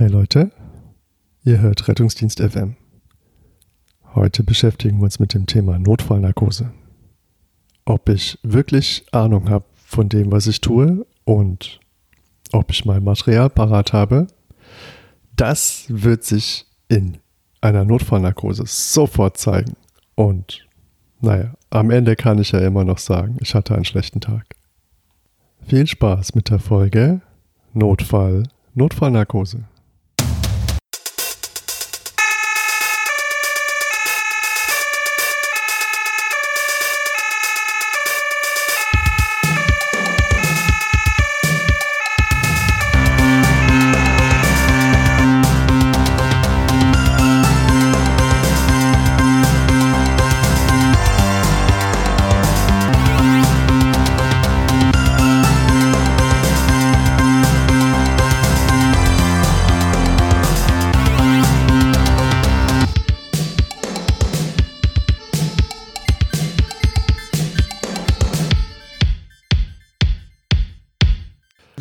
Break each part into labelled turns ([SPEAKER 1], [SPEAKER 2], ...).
[SPEAKER 1] Hey Leute, ihr hört Rettungsdienst FM. Heute beschäftigen wir uns mit dem Thema Notfallnarkose. Ob ich wirklich Ahnung habe von dem, was ich tue und ob ich mein Material parat habe, das wird sich in einer Notfallnarkose sofort zeigen. Und naja, am Ende kann ich ja immer noch sagen, ich hatte einen schlechten Tag. Viel Spaß mit der Folge Notfall, Notfallnarkose.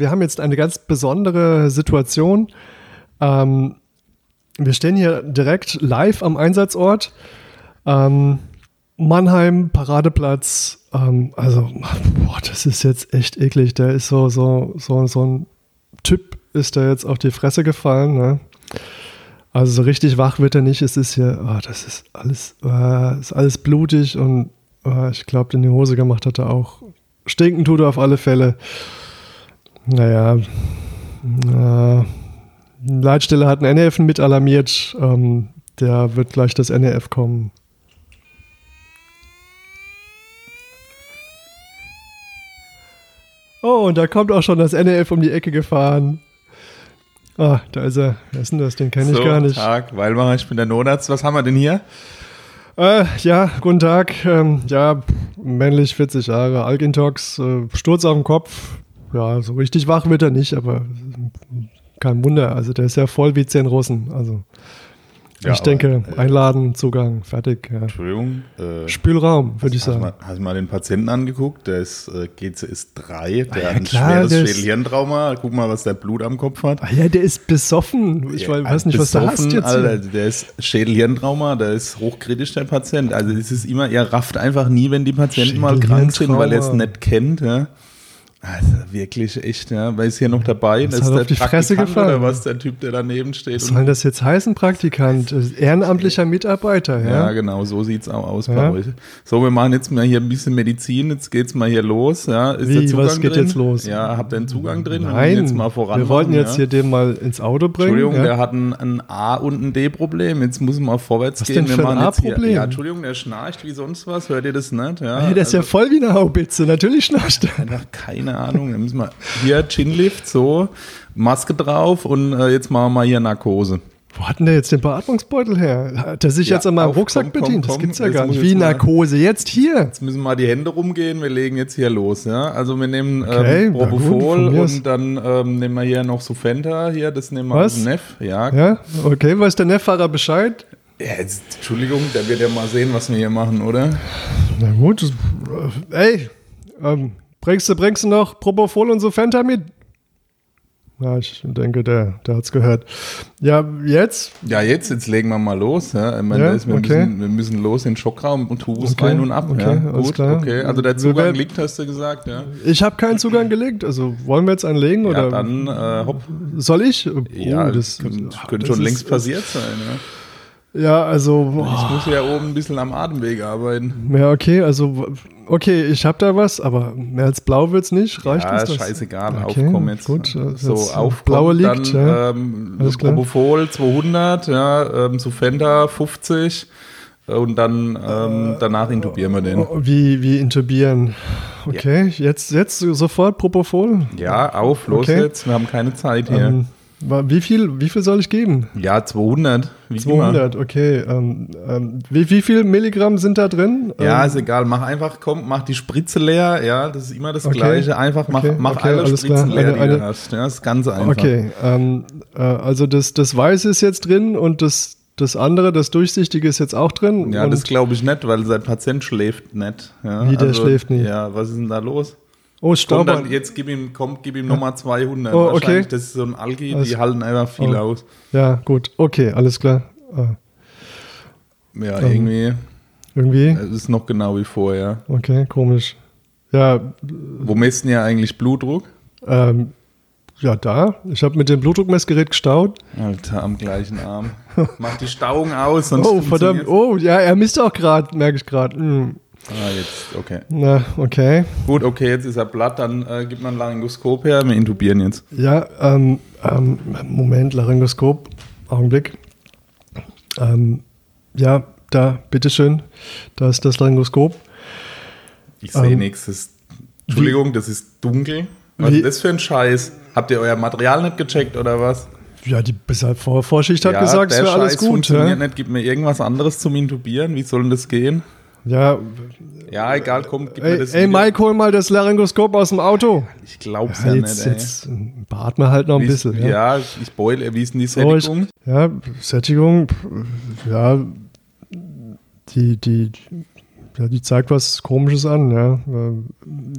[SPEAKER 1] Wir haben jetzt eine ganz besondere Situation. Ähm, wir stehen hier direkt live am Einsatzort. Ähm, Mannheim, Paradeplatz. Ähm, also, boah, das ist jetzt echt eklig. Der ist so, so, so, so ein Typ ist da jetzt auf die Fresse gefallen. Ne? Also so richtig wach wird er nicht. Es ist hier, oh, das ist alles, äh, ist alles blutig und äh, ich glaube, in die Hose gemacht hat er auch. Stinken tut er auf alle Fälle. Naja, äh, Leitstelle hat einen NRF mit alarmiert. Ähm, der wird gleich das NRF kommen. Oh, und da kommt auch schon das NRF um die Ecke gefahren. Ah, da ist er. Wer ist denn das? Den kenne ich
[SPEAKER 2] so,
[SPEAKER 1] gar nicht.
[SPEAKER 2] Tag, Weilmacher, ich bin der Notarzt. Was haben wir denn hier?
[SPEAKER 1] Äh, ja, guten Tag. Ähm, ja, männlich, 40 Jahre, Algintox, äh, Sturz auf den Kopf. Ja, so richtig wach wird er nicht, aber kein Wunder. Also der ist ja voll wie zehn Russen. Also
[SPEAKER 2] Ja,
[SPEAKER 1] ich
[SPEAKER 2] aber,
[SPEAKER 1] denke,
[SPEAKER 2] äh,
[SPEAKER 1] Einladen, Zugang, fertig. Ja.
[SPEAKER 2] Entschuldigung. Äh,
[SPEAKER 1] Spülraum, würde ich
[SPEAKER 2] hast, du
[SPEAKER 1] sagen.
[SPEAKER 2] mal, hast du mal den Patienten angeguckt? Der ist äh, GCS 3, der
[SPEAKER 1] ja,
[SPEAKER 2] hat ein
[SPEAKER 1] klar,
[SPEAKER 2] schweres Schädelhirntrauma. Guck mal, was der Blut am Kopf hat.
[SPEAKER 1] Ah ja, der ist besoffen. Ich
[SPEAKER 2] Ja,
[SPEAKER 1] weiß nicht, was du hast jetzt.
[SPEAKER 2] Alter, der ist Schädelhirntrauma, der ist hochkritisch, der Patient. Also es ist immer, er rafft einfach nie, wenn die Patienten mal krank sind, weil er es nicht kennt. Ja. Also wirklich echt, ja. Weil ist hier noch dabei,
[SPEAKER 1] Das
[SPEAKER 2] das ist
[SPEAKER 1] auf
[SPEAKER 2] der
[SPEAKER 1] die Fresse gefallen.
[SPEAKER 2] oder was, der Typ, der daneben steht.
[SPEAKER 1] Was soll das jetzt heißen, Praktikant? Ehrenamtlicher Mitarbeiter,
[SPEAKER 2] Ja,
[SPEAKER 1] ja?
[SPEAKER 2] genau, so sieht's auch aus
[SPEAKER 1] Ja.
[SPEAKER 2] bei euch. So, wir machen jetzt mal hier ein bisschen Medizin, jetzt geht's mal hier los. Ja, ist
[SPEAKER 1] Wie,
[SPEAKER 2] der Zugang
[SPEAKER 1] was geht
[SPEAKER 2] drin?
[SPEAKER 1] jetzt los?
[SPEAKER 2] Ja, habt ihr einen Zugang drin? Wir
[SPEAKER 1] Nein,
[SPEAKER 2] müssen jetzt mal voran
[SPEAKER 1] wir wollten jetzt
[SPEAKER 2] ja.
[SPEAKER 1] hier den mal ins Auto bringen.
[SPEAKER 2] Entschuldigung,
[SPEAKER 1] ja?
[SPEAKER 2] der hat ein, ein A- und ein D-Problem. Jetzt muss mal vorwärts
[SPEAKER 1] Was
[SPEAKER 2] gehen.
[SPEAKER 1] denn für ein A-Problem?
[SPEAKER 2] Ja, Entschuldigung, der schnarcht wie sonst was. Hört ihr das nicht? Ja,
[SPEAKER 1] Hey, der ist ja
[SPEAKER 2] also,
[SPEAKER 1] voll wie eine Haubitze. Natürlich schnarcht er.
[SPEAKER 2] einfach keine Ahnung. Dann müssen wir hier Chinlift, so, Maske drauf und äh, jetzt machen wir mal hier Narkose.
[SPEAKER 1] Wo hat denn der jetzt den Beatmungsbeutel her? Hat er sich
[SPEAKER 2] Ja,
[SPEAKER 1] jetzt an meinem
[SPEAKER 2] auf,
[SPEAKER 1] Rucksack
[SPEAKER 2] komm, komm,
[SPEAKER 1] bedient? das
[SPEAKER 2] komm.
[SPEAKER 1] gibt's ja
[SPEAKER 2] Jetzt
[SPEAKER 1] gar nicht.
[SPEAKER 2] ich
[SPEAKER 1] Wie Narkose. Jetzt hier.
[SPEAKER 2] Jetzt müssen mal die Hände rumgehen. Wir legen jetzt hier los. Ja? Also wir nehmen
[SPEAKER 1] Okay,
[SPEAKER 2] ähm,
[SPEAKER 1] na gut,
[SPEAKER 2] Propofol
[SPEAKER 1] aus.
[SPEAKER 2] und dann ähm, nehmen wir hier noch Sufenta. Hier, das nehmen wir
[SPEAKER 1] Was?
[SPEAKER 2] aus dem Neff. Ja.
[SPEAKER 1] Ja, okay. Weiß der Neffahrer Bescheid?
[SPEAKER 2] Ja, jetzt, Entschuldigung, der wird ja mal sehen, was wir hier machen, oder?
[SPEAKER 1] Na gut. das- äh, Ey, ähm, bringst du, bringst du noch Propofol und so Fanta mit? Ja, ich denke, der, der hat's gehört. Ja, jetzt?
[SPEAKER 2] Ja, jetzt, jetzt legen wir mal los. Ja? Ich meine,
[SPEAKER 1] Ja,
[SPEAKER 2] wir,
[SPEAKER 1] okay.
[SPEAKER 2] müssen, wir müssen los in den Schockraum und Tubus
[SPEAKER 1] Okay,
[SPEAKER 2] rein und ab.
[SPEAKER 1] okay,
[SPEAKER 2] ja? Gut,
[SPEAKER 1] klar.
[SPEAKER 2] okay. Also der Zugang
[SPEAKER 1] werden-
[SPEAKER 2] liegt, hast du gesagt, ja.
[SPEAKER 1] Ich habe keinen Zugang gelegt. Also wollen wir jetzt einen legen
[SPEAKER 2] Ja,
[SPEAKER 1] oder
[SPEAKER 2] dann äh, hopp.
[SPEAKER 1] soll ich? Oh,
[SPEAKER 2] Ja,
[SPEAKER 1] das,
[SPEAKER 2] das könnte,
[SPEAKER 1] das
[SPEAKER 2] schon längst passiert sein. Ja?
[SPEAKER 1] Ja, also boah.
[SPEAKER 2] Ich muss ja oben ein bisschen am Atemweg arbeiten.
[SPEAKER 1] Ja, okay, also okay, ich habe da was, aber mehr als blau wird's nicht. Reicht
[SPEAKER 2] Ja,
[SPEAKER 1] uns
[SPEAKER 2] ist
[SPEAKER 1] das?
[SPEAKER 2] scheißegal,
[SPEAKER 1] Okay,
[SPEAKER 2] aufkommen jetzt.
[SPEAKER 1] gut, äh,
[SPEAKER 2] so,
[SPEAKER 1] äh,
[SPEAKER 2] aufkommen,
[SPEAKER 1] blaue liegt,
[SPEAKER 2] dann
[SPEAKER 1] ja.
[SPEAKER 2] ähm. Propofol 200, ja, ähm, Sufenta 50 äh, und dann ähm, danach intubieren wir den.
[SPEAKER 1] Wie, wie intubieren? Okay, jetzt, jetzt sofort Propofol.
[SPEAKER 2] Ja, auf, los
[SPEAKER 1] Okay.
[SPEAKER 2] jetzt, wir haben keine Zeit hier.
[SPEAKER 1] Ähm, wie viel, wie viel soll ich geben?
[SPEAKER 2] ja, 200, wie
[SPEAKER 1] 200, okay. Ähm, ähm, wie, wie viel Milligramm sind da drin?
[SPEAKER 2] immer. Ja,
[SPEAKER 1] ähm,
[SPEAKER 2] ist egal, mach einfach, komm, mach die Spritze leer, ja, das ist immer das
[SPEAKER 1] Okay.
[SPEAKER 2] Gleiche, einfach mach,
[SPEAKER 1] Okay,
[SPEAKER 2] mach
[SPEAKER 1] okay,
[SPEAKER 2] alle
[SPEAKER 1] alles
[SPEAKER 2] Spritzen leer,
[SPEAKER 1] Eine-
[SPEAKER 2] die du hast, ja, das ist ganz einfach.
[SPEAKER 1] Okay, ähm, äh, also das, das Weiße ist jetzt drin und das, das andere, das Durchsichtige ist jetzt auch drin.
[SPEAKER 2] Ja, das glaube ich nicht, weil sein Patient schläft nicht. Ja,
[SPEAKER 1] Wie, der schläft nicht?
[SPEAKER 2] Ja, was ist denn da los?
[SPEAKER 1] Oh,
[SPEAKER 2] Komm,
[SPEAKER 1] Staub.
[SPEAKER 2] dann, jetzt gib ihm, komm, gib ihm nochmal 200.
[SPEAKER 1] Oh, okay.
[SPEAKER 2] Das ist so ein Algi,
[SPEAKER 1] Also-
[SPEAKER 2] die halten einfach viel
[SPEAKER 1] Oh.
[SPEAKER 2] aus.
[SPEAKER 1] Ja, gut. Okay, alles klar. Ah,
[SPEAKER 2] Ja,
[SPEAKER 1] Ähm.
[SPEAKER 2] irgendwie,
[SPEAKER 1] irgendwie.
[SPEAKER 2] es ist noch genau wie vorher.
[SPEAKER 1] Okay, komisch. Ja,
[SPEAKER 2] Wo messen ja eigentlich Blutdruck?
[SPEAKER 1] ähm, ja, da. Ich habe mit dem Blutdruckmessgerät gestaut.
[SPEAKER 2] Alter, am gleichen Arm. Mach die Stauung aus, sonst
[SPEAKER 1] Oh, verdammt. Oh, ja, er misst auch gerade, merke ich gerade. Hm.
[SPEAKER 2] Ah, jetzt, okay.
[SPEAKER 1] Na, okay.
[SPEAKER 2] Gut, okay, jetzt ist er platt, dann äh, gibt man ein Laryngoskop her, wir intubieren jetzt.
[SPEAKER 1] Ja, ähm, ähm, Moment, Laryngoskop. Augenblick. Ähm, ja, da, bitteschön. Da ist das Laryngoskop.
[SPEAKER 2] Ich sehe
[SPEAKER 1] Ähm,
[SPEAKER 2] nichts. Entschuldigung, das ist dunkel. Was
[SPEAKER 1] Wie-
[SPEAKER 2] ist das für ein Scheiß? Habt ihr euer Material nicht gecheckt oder was?
[SPEAKER 1] Ja, die Vor- Vor Vorschicht hat gesagt, es wäre alles gut.
[SPEAKER 2] funktioniert
[SPEAKER 1] Ja,
[SPEAKER 2] nicht. Gib mir irgendwas anderes zum Intubieren. Wie soll denn das gehen?
[SPEAKER 1] Ja
[SPEAKER 2] Ja, egal, komm, gib mir
[SPEAKER 1] ey,
[SPEAKER 2] das
[SPEAKER 1] ey. Mike, hol mal das Laryngoskop aus dem Auto.
[SPEAKER 2] Ich glaub's
[SPEAKER 1] Ja,
[SPEAKER 2] ja,
[SPEAKER 1] jetzt,
[SPEAKER 2] nicht, ey.
[SPEAKER 1] jetzt beatme halt noch ein
[SPEAKER 2] Wie ist-
[SPEAKER 1] bisschen. Ja,
[SPEAKER 2] ja. ich beule. Wie ist denn die
[SPEAKER 1] Oh, ich-
[SPEAKER 2] Sättigung?
[SPEAKER 1] ja Sättigung, ja, die, die, ja, die zeigt was Komisches an, ja.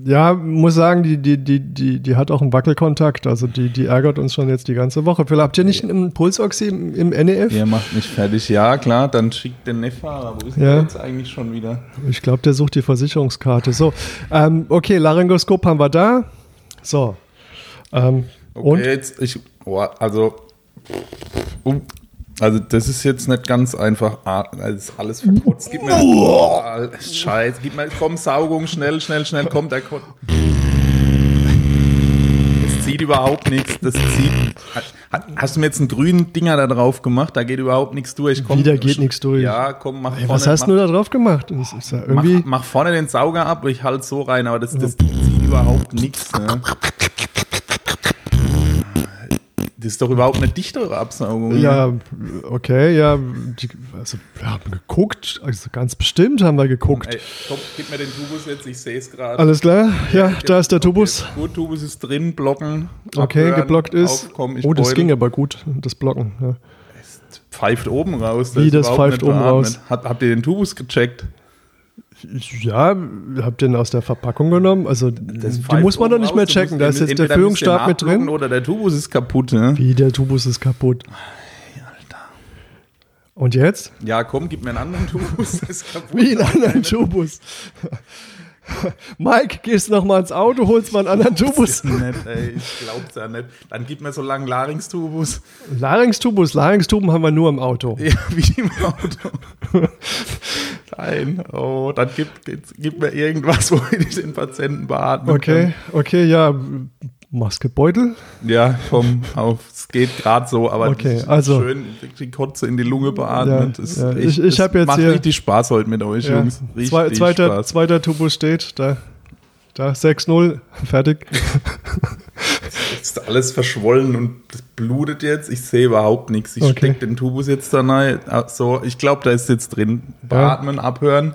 [SPEAKER 1] Ja, muss sagen, die, die, die, die, die hat auch einen Wackelkontakt, also die, die ärgert uns schon jetzt die ganze Woche. Phil, habt ihr nicht einen Pulsoxy im, im NEF?
[SPEAKER 2] Ihr macht mich fertig. Ja, klar, dann schickt den Neffa. Wo ist
[SPEAKER 1] Ja.
[SPEAKER 2] der jetzt eigentlich schon wieder?
[SPEAKER 1] Ich glaube, der sucht die Versicherungskarte. So, ähm, okay, Laryngoskop haben wir da. So. Ähm,
[SPEAKER 2] Okay,
[SPEAKER 1] Und?
[SPEAKER 2] jetzt, ich, oh, also, uh, also das ist jetzt nicht ganz einfach. Ah, Das ist alles verputzt. Gib mir, oh, Scheiß, gib mir, komm, Saugung, schnell, schnell, schnell, komm, der Ko Das zieht überhaupt nichts. Das zieht. Hast du mir jetzt einen grünen Dinger da drauf gemacht? Da geht überhaupt nichts durch. Komm,
[SPEAKER 1] Wieder geht nichts durch.
[SPEAKER 2] Ja, komm, mach
[SPEAKER 1] Ey,
[SPEAKER 2] vorne,
[SPEAKER 1] was hast
[SPEAKER 2] mach,
[SPEAKER 1] du da drauf gemacht? Ja
[SPEAKER 2] mach,
[SPEAKER 1] irgendwie.
[SPEAKER 2] mach vorne den Sauger ab, ich halte so rein, aber das, das zieht überhaupt nichts. Ne? Das ist doch überhaupt eine dichtere Absaugung.
[SPEAKER 1] Ja, okay, ja. Die, also, wir haben geguckt, also ganz bestimmt haben wir geguckt.
[SPEAKER 2] Ey, komm, gib mir den Tubus jetzt, ich sehe es gerade.
[SPEAKER 1] Alles klar? Ja, da ist der Tubus.
[SPEAKER 2] Gut, Tubus ist drin, blocken.
[SPEAKER 1] Okay,
[SPEAKER 2] abhören,
[SPEAKER 1] geblockt ist.
[SPEAKER 2] Aufkommen,
[SPEAKER 1] oh, das
[SPEAKER 2] beule.
[SPEAKER 1] ging aber gut, das Blocken. Ja.
[SPEAKER 2] Pfeift oben raus.
[SPEAKER 1] Wie,
[SPEAKER 2] ist
[SPEAKER 1] das pfeift oben raus?
[SPEAKER 2] Hat, habt ihr den Tubus gecheckt?
[SPEAKER 1] Ja, hab den aus der Verpackung genommen. Also,
[SPEAKER 2] Das
[SPEAKER 1] die muss man doch nicht
[SPEAKER 2] raus,
[SPEAKER 1] mehr checken. Da ist jetzt der Führungsstab mit drin.
[SPEAKER 2] Oder der Tubus ist kaputt. Ne?
[SPEAKER 1] Wie, der Tubus ist kaputt. Und jetzt?
[SPEAKER 2] Ja, komm, gib mir einen anderen Tubus. Das ist kaputt.
[SPEAKER 1] Wie einen anderen Tubus. Mike, gehst noch mal ins Auto, holst mal einen anderen Tubus.
[SPEAKER 2] Das ist nicht, ey, ich glaub's ja nicht. Dann gib mir so lange Larynx-Tubus.
[SPEAKER 1] Larynx-Tubus, Larynx-Tuben haben wir nur im Auto.
[SPEAKER 2] Ja, wie im Auto. Nein, oh, dann gib, gib, gib mir irgendwas, wo ich den Patienten beatmen
[SPEAKER 1] Okay, okay, ja. Maskebeutel.
[SPEAKER 2] kann. Ja, komm, auf, es geht gerade so, aber
[SPEAKER 1] Okay, also-
[SPEAKER 2] schön die Kotze in die Lunge beatmet.
[SPEAKER 1] Ja,
[SPEAKER 2] Das
[SPEAKER 1] ja, ich- ich hab jetzt
[SPEAKER 2] macht
[SPEAKER 1] hier-
[SPEAKER 2] richtig Spaß heute mit euch,
[SPEAKER 1] Ja.
[SPEAKER 2] Jungs. Richtig
[SPEAKER 1] Zwei, zweiter,
[SPEAKER 2] Spaß.
[SPEAKER 1] zweiter Tubus steht, da, da 6-0, fertig.
[SPEAKER 2] ist alles verschwollen und das blutet jetzt. Ich sehe überhaupt nichts. Ich
[SPEAKER 1] Okay.
[SPEAKER 2] steck den Tubus jetzt da rein. Ah, So, ich glaube, da ist jetzt drin. Beatmen, abhören.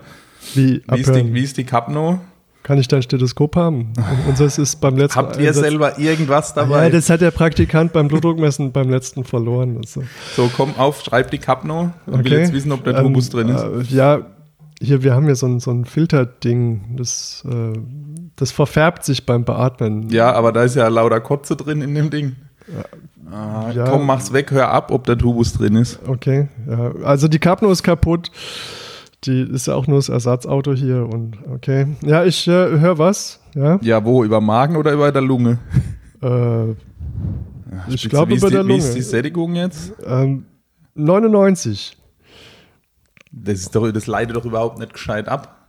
[SPEAKER 1] Wie,
[SPEAKER 2] Wie ist, die,
[SPEAKER 1] abhören.
[SPEAKER 2] wie ist die Kapno?
[SPEAKER 1] Kann ich dein Stethoskop haben? Unseres ist beim letzten
[SPEAKER 2] Habt ihr
[SPEAKER 1] Einsatz-
[SPEAKER 2] selber irgendwas dabei?
[SPEAKER 1] Ja, das hat der Praktikant beim Blutdruckmessen beim letzten verloren. Also.
[SPEAKER 2] so, komm auf, schreib die Kapno. Ich will
[SPEAKER 1] Okay.
[SPEAKER 2] jetzt wissen, ob der
[SPEAKER 1] Ähm,
[SPEAKER 2] Tubus drin ist.
[SPEAKER 1] Äh, ja, hier, wir haben hier so ein, so ein Filterding, das, äh, das verfärbt sich beim Beatmen.
[SPEAKER 2] Ja, aber da ist ja lauter Kotze drin in dem Ding. Ah,
[SPEAKER 1] Ja.
[SPEAKER 2] Komm, mach's weg, hör ab, ob der Tubus drin ist.
[SPEAKER 1] Okay, ja. Also die Capno ist kaputt. Die ist ja auch nur das Ersatzauto hier und okay. Ja, ich äh, höre was. Ja.
[SPEAKER 2] Ja, wo? Über Magen oder über der Lunge?
[SPEAKER 1] Äh, ich glaube
[SPEAKER 2] wie ist
[SPEAKER 1] über
[SPEAKER 2] die,
[SPEAKER 1] der
[SPEAKER 2] Wie ist die
[SPEAKER 1] Lunge.
[SPEAKER 2] Sättigung jetzt?
[SPEAKER 1] Ähm, 99.
[SPEAKER 2] Das, ist doch, das leitet doch überhaupt nicht gescheit ab.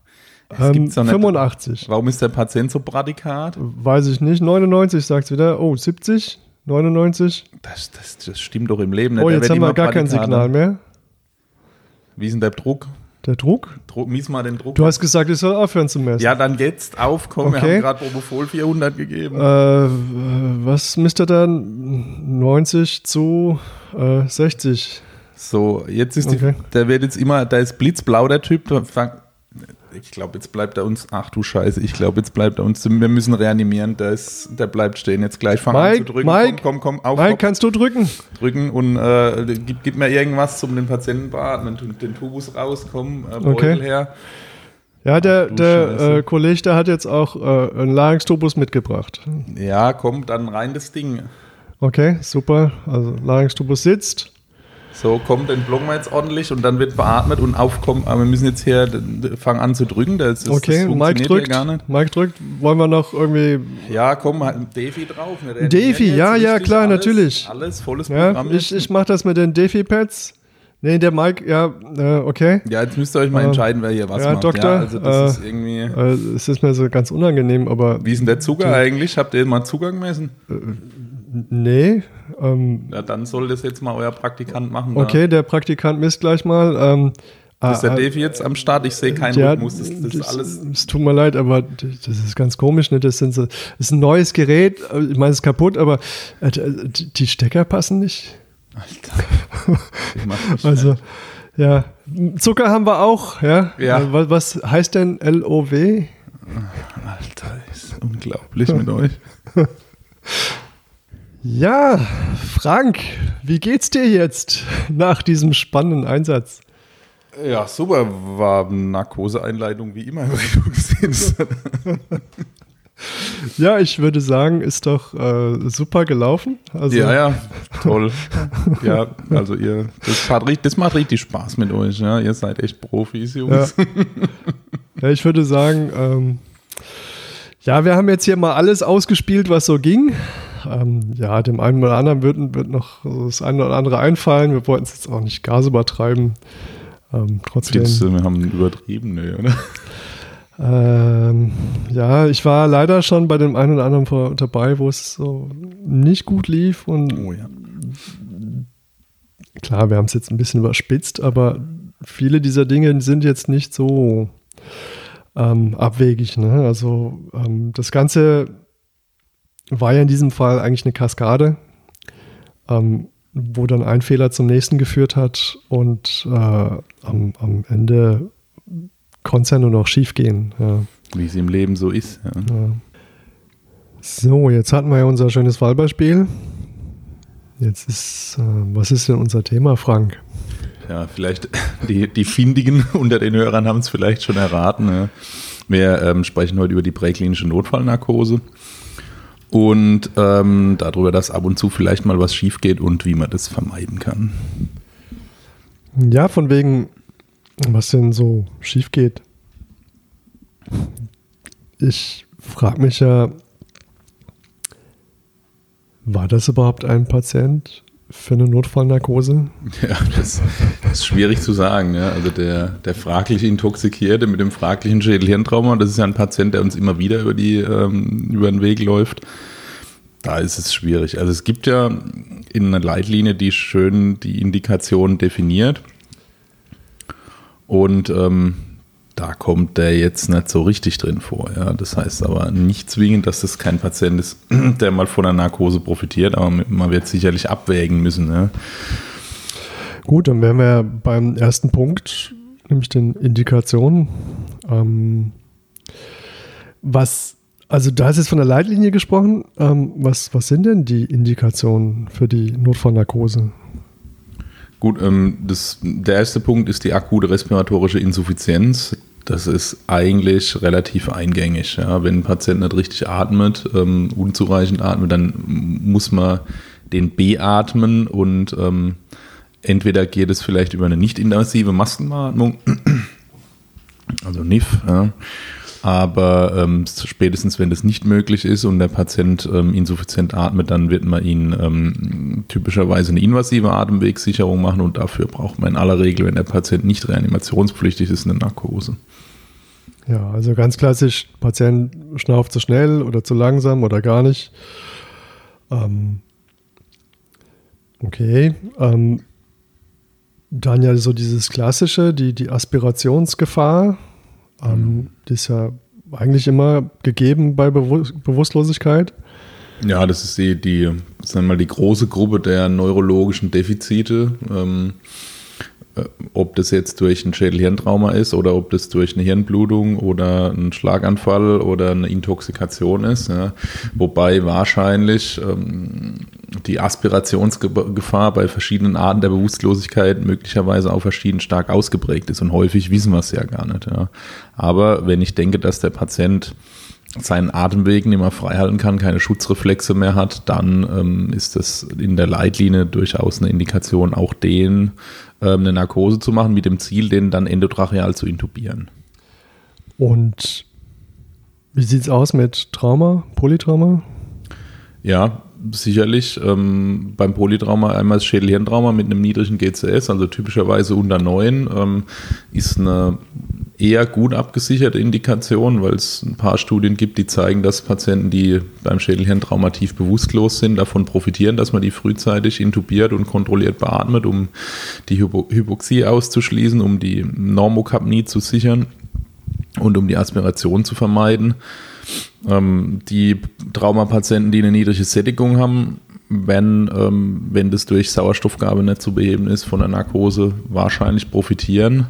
[SPEAKER 2] Das
[SPEAKER 1] Ähm,
[SPEAKER 2] gibt's doch nicht.
[SPEAKER 1] 85.
[SPEAKER 2] Warum ist der Patient so bradikat?
[SPEAKER 1] Weiß ich nicht. 99 sagt wieder. Oh, 70? 99?
[SPEAKER 2] Das, das, das stimmt doch im Leben nicht.
[SPEAKER 1] Oh, jetzt haben wir gar kein. Signal mehr.
[SPEAKER 2] Wie ist denn der Druck?
[SPEAKER 1] Der Druck?
[SPEAKER 2] Druck mies mal den Druck.
[SPEAKER 1] Du hast gesagt, ich soll aufhören zu messen.
[SPEAKER 2] ja, dann jetzt aufkommen. Wir
[SPEAKER 1] Okay.
[SPEAKER 2] haben gerade Propofol 400 gegeben.
[SPEAKER 1] Äh, was misst er dann? 90 zu äh, 60.
[SPEAKER 2] So, jetzt ist
[SPEAKER 1] Okay.
[SPEAKER 2] die, der wird jetzt immer, da ist blitzblau der Typ. Ich glaube, jetzt bleibt er uns, ach du Scheiße, ich glaube, jetzt bleibt er uns, wir müssen reanimieren, der, ist, der bleibt stehen. Jetzt gleich fangen an
[SPEAKER 1] Mike,
[SPEAKER 2] zu drücken.
[SPEAKER 1] Mike,
[SPEAKER 2] komm, komm, komm, auf,
[SPEAKER 1] Mike,
[SPEAKER 2] auf,
[SPEAKER 1] kannst du drücken?
[SPEAKER 2] drücken und äh, gib, gib mir irgendwas zum den Patienten beatmen, den, Tubus rauskommen, äh, Beutel
[SPEAKER 1] Okay.
[SPEAKER 2] her.
[SPEAKER 1] Ja, der,
[SPEAKER 2] du
[SPEAKER 1] der äh, Kollege, der hat jetzt auch äh, einen Larynxtubus mitgebracht.
[SPEAKER 2] Ja, komm, dann rein das Ding.
[SPEAKER 1] Okay, super. Also Larynxtubus sitzt.
[SPEAKER 2] So, komm, den blocken wir jetzt ordentlich und dann wird beatmet und aufkommen. Aber wir müssen jetzt hier fangen an zu drücken. Das, ist,
[SPEAKER 1] Okay,
[SPEAKER 2] das
[SPEAKER 1] Mike drückt.
[SPEAKER 2] nicht.
[SPEAKER 1] Mike drückt. Wollen wir noch irgendwie.
[SPEAKER 2] Ja, komm, halt ein Defi drauf. ne?
[SPEAKER 1] Defi, ja, ja, klar,
[SPEAKER 2] alles,
[SPEAKER 1] natürlich.
[SPEAKER 2] Alles volles
[SPEAKER 1] Ja,
[SPEAKER 2] Programm.
[SPEAKER 1] ich, ich mache das mit den Defi-Pads. Nee, der Mike, ja, äh, okay.
[SPEAKER 2] ja, jetzt müsst ihr euch mal
[SPEAKER 1] Äh,
[SPEAKER 2] entscheiden, wer hier was
[SPEAKER 1] ja,
[SPEAKER 2] macht.
[SPEAKER 1] Doktor,
[SPEAKER 2] ja, also das
[SPEAKER 1] äh,
[SPEAKER 2] ist irgendwie.
[SPEAKER 1] Äh, es ist mir so ganz unangenehm, aber
[SPEAKER 2] Wie ist denn der Zucker eigentlich? Habt ihr mal Zucker gemessen?
[SPEAKER 1] nee. Ähm,
[SPEAKER 2] Ja, dann soll das jetzt mal euer Praktikant machen. da.
[SPEAKER 1] okay, der Praktikant misst gleich mal. Ähm,
[SPEAKER 2] Ist der
[SPEAKER 1] ah,
[SPEAKER 2] Defi jetzt am Start? Ich sehe keinen
[SPEAKER 1] Ja,
[SPEAKER 2] Rhythmus. Das, das ist alles.
[SPEAKER 1] Es tut mir leid, aber das ist ganz komisch. Ne? Das, sind so, das ist ein neues Gerät. äh, Ich meine, es ist kaputt, aber äh, die Stecker passen nicht.
[SPEAKER 2] Alter.
[SPEAKER 1] Also, ja. Zucker haben wir auch. Ja.
[SPEAKER 2] Ja.
[SPEAKER 1] Äh, Was, was heißt denn LOW?
[SPEAKER 2] Alter, ist unglaublich mit euch.
[SPEAKER 1] Ja, Frank, wie geht's dir jetzt nach diesem spannenden Einsatz?
[SPEAKER 2] Ja, super. War Narkoseeinleitung wie immer im Rettungsdienst.
[SPEAKER 1] Ja, ich würde sagen, ist doch äh, super gelaufen. Also,
[SPEAKER 2] ja, ja, toll. Ja, also ihr, das, hat, das macht richtig Spaß mit euch. Ja. Ihr seid echt Profis, Jungs.
[SPEAKER 1] Ja, ich würde sagen, ähm, ja, wir haben jetzt hier mal alles ausgespielt, was so ging. Ähm, ja, dem einen oder anderen wird, wird noch das eine oder andere einfallen. Wir wollten es jetzt auch nicht Gas übertreiben. Ähm, trotzdem.
[SPEAKER 2] Du, wir haben übertrieben, ne, oder?
[SPEAKER 1] Ähm, ja, ich war leider schon bei dem einen oder anderen dabei, wo es so nicht gut lief. Und
[SPEAKER 2] Oh ja.
[SPEAKER 1] klar, wir haben es jetzt ein bisschen überspitzt, aber viele dieser Dinge sind jetzt nicht so ähm, abwegig. Ne? Also ähm, das Ganze war ja in diesem Fall eigentlich eine Kaskade, ähm, wo dann ein Fehler zum nächsten geführt hat und äh, am, am Ende konnte es ja nur noch schief gehen. Ja.
[SPEAKER 2] Wie es im Leben so ist. Ja.
[SPEAKER 1] Ja. So, jetzt hatten wir ja unser schönes Wahlbeispiel. Jetzt ist, äh, was ist denn unser Thema, Frank?
[SPEAKER 2] Ja, vielleicht die, die Findigen unter den Hörern haben es vielleicht schon erraten. Wir ähm, sprechen heute über die präklinische Notfallnarkose und ähm, darüber, dass ab und zu vielleicht mal was schief geht und wie man das vermeiden kann.
[SPEAKER 1] Ja, von wegen, was denn so schief geht. Ich frage mich ja, war das überhaupt ein Patient für eine Notfallnarkose?
[SPEAKER 2] Ja, das, das ist schwierig zu sagen. Ja. Also der, der fraglich Intoxikierte mit dem fraglichen Schädelhirntrauma, das ist ja ein Patient, der uns immer wieder über, die, ähm, über den Weg läuft. Da ist es schwierig. Also es gibt ja in einer Leitlinie, die schön die Indikation definiert. Und ähm, da kommt der jetzt nicht so richtig drin vor. Ja. Das heißt aber nicht zwingend, dass das kein Patient ist, der mal von einer Narkose profitiert, aber man wird sicherlich abwägen müssen. Ja.
[SPEAKER 1] Gut, dann wären wir beim ersten Punkt, nämlich den Indikationen. Ähm, was, also da ist jetzt von der Leitlinie gesprochen. Ähm, was, was sind denn die Indikationen für die Notfallnarkose?
[SPEAKER 2] Gut, ähm, das, der erste Punkt ist die akute respiratorische Insuffizienz. Das ist eigentlich relativ eingängig. Ja. Wenn ein Patient nicht richtig atmet, ähm, unzureichend atmet, dann muss man den beatmen und ähm, entweder geht es vielleicht über eine nicht-invasive Maskenbeatmung, also NIF, ja. Aber ähm, spätestens wenn das nicht möglich ist und der Patient ähm, insuffizient atmet, dann wird man ihn ähm, typischerweise eine invasive Atemwegssicherung machen und dafür braucht man in aller Regel, wenn der Patient nicht reanimationspflichtig ist, eine Narkose.
[SPEAKER 1] Ja, also ganz klassisch, Patient schnauft zu schnell oder zu langsam oder gar nicht. Ähm, okay. Ähm, dann ja so dieses klassische, die, die Aspirationsgefahr. Ähm, Die ist ja eigentlich immer gegeben bei Bewu Bewusstlosigkeit.
[SPEAKER 2] Ja, das ist die, die, sagen wir mal, die große Gruppe der neurologischen Defizite. Ähm, äh, ob das jetzt durch ein Schädelhirntrauma ist oder ob das durch eine Hirnblutung oder einen Schlaganfall oder eine Intoxikation ist. Ja. Wobei wahrscheinlich ähm, die Aspirationsgefahr bei verschiedenen Arten der Bewusstlosigkeit möglicherweise auch verschieden stark ausgeprägt ist und häufig wissen wir es ja gar nicht. Ja. Aber wenn ich denke, dass der Patient seinen Atemweg nicht mehr frei halten kann, keine Schutzreflexe mehr hat, dann ähm, ist das in der Leitlinie durchaus eine Indikation, auch den ähm, eine Narkose zu machen, mit dem Ziel, den dann endotracheal zu intubieren.
[SPEAKER 1] Und wie sieht es aus mit Trauma, Polytrauma?
[SPEAKER 2] Ja, sicherlich. Ähm, beim Polytrauma einmal das Schädelhirntrauma mit einem niedrigen GCS, also typischerweise unter 9, ähm, ist eine eher gut abgesicherte Indikation, weil es ein paar Studien gibt, die zeigen, dass Patienten, die beim Schädelhirntrauma tief bewusstlos sind, davon profitieren, dass man die frühzeitig intubiert und kontrolliert beatmet, um die Hypo Hypoxie auszuschließen, um die Normokapnie zu sichern und um die Aspiration zu vermeiden. Ähm, die Traumapatienten, die eine niedrige Sättigung haben, wenn, ähm, wenn das durch Sauerstoffgabe nicht zu beheben ist, von der Narkose wahrscheinlich profitieren.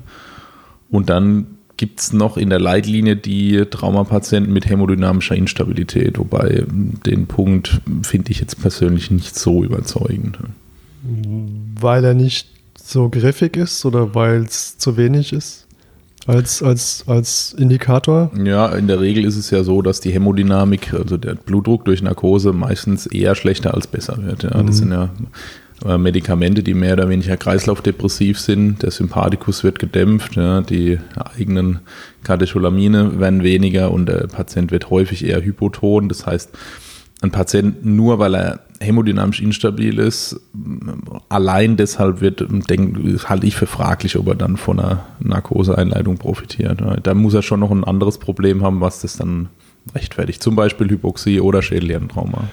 [SPEAKER 2] Und dann gibt es noch in der Leitlinie die Traumapatienten mit hämodynamischer Instabilität, wobei den Punkt finde ich jetzt persönlich nicht so überzeugend.
[SPEAKER 1] Weil er nicht so griffig ist oder weil es zu wenig ist? Als, als, als Indikator?
[SPEAKER 2] Ja, in der Regel ist es ja so, dass die Hämodynamik, also der Blutdruck durch Narkose, meistens eher schlechter als besser wird. Ja. Mhm. Das sind ja äh, Medikamente, die mehr oder weniger kreislaufdepressiv sind. Der Sympathikus wird gedämpft, ja, die eigenen Katecholamine werden weniger und der Patient wird häufig eher hypoton. Das heißt, ein Patient nur weil er hämodynamisch instabil ist, allein deshalb wird, denk, halte ich für fraglich, ob er dann von einer Narkoseeinleitung profitiert. Da muss er schon noch ein anderes Problem haben, was das dann rechtfertigt. Zum Beispiel Hypoxie oder Schädelhirntrauma.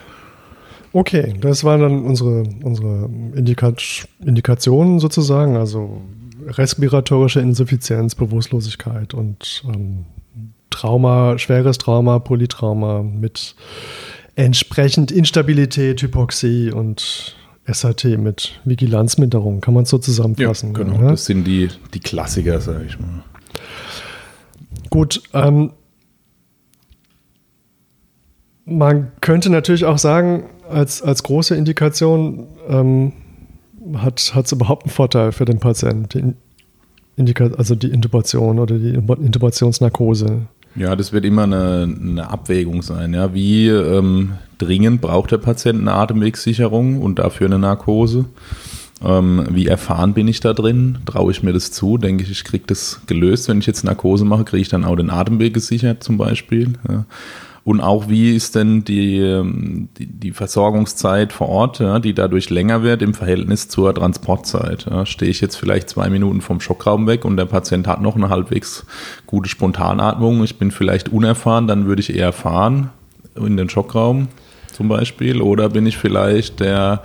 [SPEAKER 1] Okay, das waren dann unsere, unsere Indika Indikationen sozusagen, also respiratorische Insuffizienz, Bewusstlosigkeit und ähm, Trauma, schweres Trauma, Polytrauma mit entsprechend Instabilität, Hypoxie und SAT mit Vigilanzminderung. Kann man es so zusammenfassen?
[SPEAKER 2] Ja, genau. Ja? Das sind die, die Klassiker, sage ich mal.
[SPEAKER 1] Gut, ähm, man könnte natürlich auch sagen, als, als große Indikation ähm, hat es überhaupt einen Vorteil für den Patienten, also die Intubation oder die Intubationsnarkose.
[SPEAKER 2] Ja, das wird immer eine, eine Abwägung sein. Ja. Wie ähm, dringend braucht der Patient eine Atemwegssicherung und dafür eine Narkose? Ähm, wie erfahren bin ich da drin? Traue ich mir das zu? Denke ich, ich kriege das gelöst. Wenn ich jetzt Narkose mache, kriege ich dann auch den Atemweg gesichert zum Beispiel. Ja. Und auch wie ist denn die, ähm, die, die Versorgungszeit vor Ort, ja, die dadurch länger wird im Verhältnis zur Transportzeit. Ja. Stehe ich jetzt vielleicht zwei Minuten vom Schockraum weg und der Patient hat noch eine halbwegs gute Spontanatmung, ich bin vielleicht unerfahren, dann würde ich eher fahren in den Schockraum zum Beispiel. Oder bin ich vielleicht der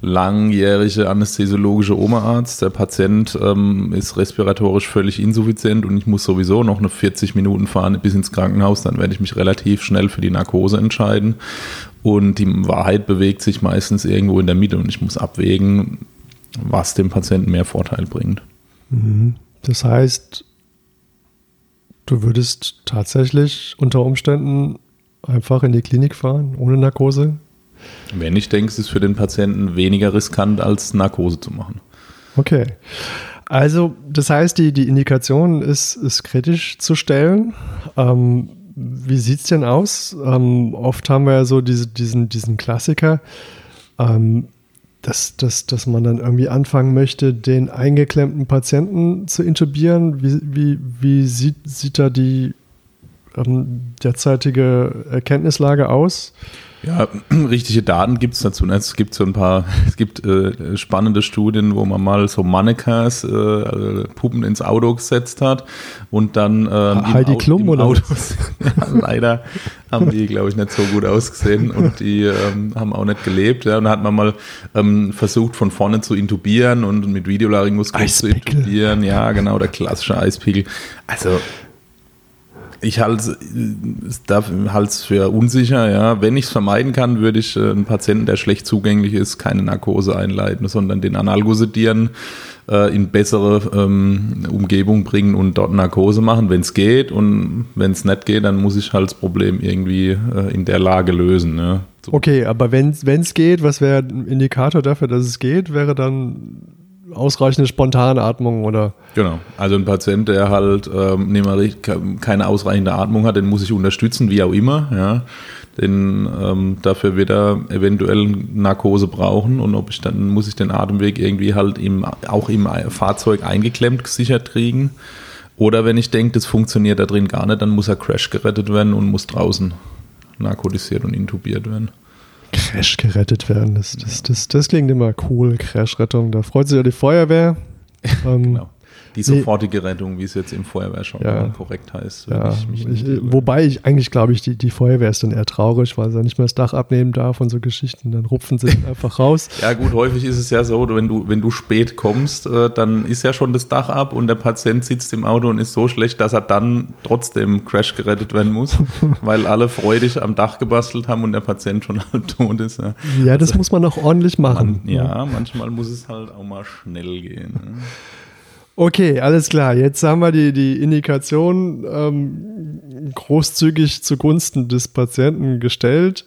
[SPEAKER 2] langjährige anästhesiologische Oberarzt. Der Patient ähm, ist respiratorisch völlig insuffizient und ich muss sowieso noch eine 40 Minuten fahren bis ins Krankenhaus. Dann werde ich mich relativ schnell für die Narkose entscheiden. Und die Wahrheit bewegt sich meistens irgendwo in der Mitte und ich muss abwägen, was dem Patienten mehr Vorteil bringt.
[SPEAKER 1] Mhm. Das heißt, du würdest tatsächlich unter Umständen einfach in die Klinik fahren, ohne Narkose?
[SPEAKER 2] Wenn ich denke, es ist für den Patienten weniger riskant, als Narkose zu machen.
[SPEAKER 1] Okay. Also, das heißt, die, die Indikation ist, ist kritisch zu stellen. Ähm, wie sieht es denn aus? Ähm, oft haben wir ja so diese, diesen, diesen Klassiker, ähm, dass, dass, dass man dann irgendwie anfangen möchte, den eingeklemmten Patienten zu intubieren. Wie, wie, wie sieht, sieht da die ähm, derzeitige Erkenntnislage aus?
[SPEAKER 2] Ja, richtige Daten gibt es dazu. Ne? Es gibt so ein paar, es gibt äh, spannende Studien, wo man mal so Mannequins, äh, also Puppen ins Auto gesetzt hat und dann ähm,
[SPEAKER 1] Heidi Au Klum oder
[SPEAKER 2] Autos, leider haben die, glaube ich, nicht so gut ausgesehen und die ähm, haben auch nicht gelebt. Ja. Und da hat man mal ähm, versucht, von vorne zu intubieren und mit Videolaryngos zu intubieren. Ja, genau, der klassische Eispickel. Also Ich halte es für unsicher, ja. Wenn ich es vermeiden kann, würde ich äh, einen Patienten, der schlecht zugänglich ist, keine Narkose einleiten, sondern den Analgosidieren äh, in bessere ähm, Umgebung bringen und dort Narkose machen, wenn es geht. Und wenn es nicht geht, dann muss ich halt das Problem irgendwie äh, in der Lage lösen. Ja.
[SPEAKER 1] So. Okay, aber wenn es geht, was wäre ein Indikator dafür, dass es geht, wäre dann ausreichende Spontanatmung oder?
[SPEAKER 2] Genau, also ein Patient, der halt ähm, keine ausreichende Atmung hat, den muss ich unterstützen, wie auch immer. Ja. Den, ähm, dafür wird er eventuell Narkose brauchen und ob ich dann muss ich den Atemweg irgendwie halt im, auch im Fahrzeug eingeklemmt gesichert kriegen. Oder wenn ich denke, das funktioniert da drin gar nicht, dann muss er Crash gerettet werden und muss draußen narkotisiert und intubiert werden.
[SPEAKER 1] Crash gerettet werden, das, das, das, das klingt immer cool, Crash-Rettung. Da freut sich ja die Feuerwehr.
[SPEAKER 2] Ähm, genau. Die sofortige Rettung, wie es jetzt im Feuerwehrjargon ja, korrekt heißt.
[SPEAKER 1] Ja, ich ich, wobei ich eigentlich glaube ich, die, die Feuerwehr ist dann eher traurig, weil sie nicht mehr das Dach abnehmen darf und so Geschichten. Dann rupfen sie einfach raus.
[SPEAKER 2] Ja gut, häufig ist es ja so, wenn du, wenn du spät kommst, äh, dann ist ja schon das Dach ab und der Patient sitzt im Auto und ist so schlecht, dass er dann trotzdem Crash gerettet werden muss, weil alle freudig am Dach gebastelt haben und der Patient schon halb tot ist.
[SPEAKER 1] Ja, ja das also, muss man auch ordentlich machen.
[SPEAKER 2] Man, ja, manchmal muss es halt auch mal schnell gehen. Ne?
[SPEAKER 1] Okay, alles klar. Jetzt haben wir die, die Indikation ähm, großzügig zugunsten des Patienten gestellt.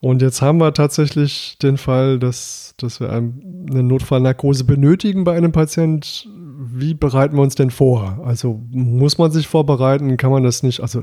[SPEAKER 1] Und jetzt haben wir tatsächlich den Fall, dass, dass wir eine Notfallnarkose benötigen bei einem Patient. Wie bereiten wir uns denn vor? Also muss man sich vorbereiten? Kann man das nicht? Also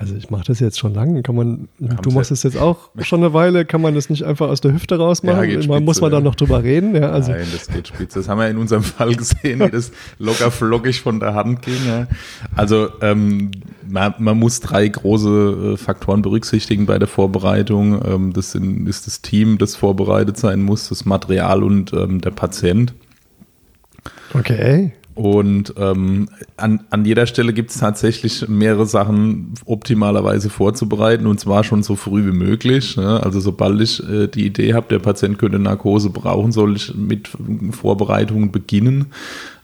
[SPEAKER 1] also ich mache das jetzt schon lange. Kann man, du machst es jetzt auch schon eine Weile. Kann man das nicht einfach aus der Hüfte rausmachen? Ja, man muss man da noch drüber reden. Ja,
[SPEAKER 2] also. Nein, das geht spitze. Das haben wir in unserem Fall gesehen, wie das locker flockig von der Hand ging. Ja. Also ähm, man, man, muss drei große äh, Faktoren berücksichtigen bei der Vorbereitung. Ähm, das sind, ist das Team, das vorbereitet sein muss, das Material und ähm, der Patient.
[SPEAKER 1] Okay.
[SPEAKER 2] Und ähm, an, an jeder Stelle gibt es tatsächlich mehrere Sachen optimalerweise vorzubereiten und zwar schon so früh wie möglich. Ne? Also sobald ich äh, die Idee habe, der Patient könnte Narkose brauchen, soll ich mit Vorbereitungen beginnen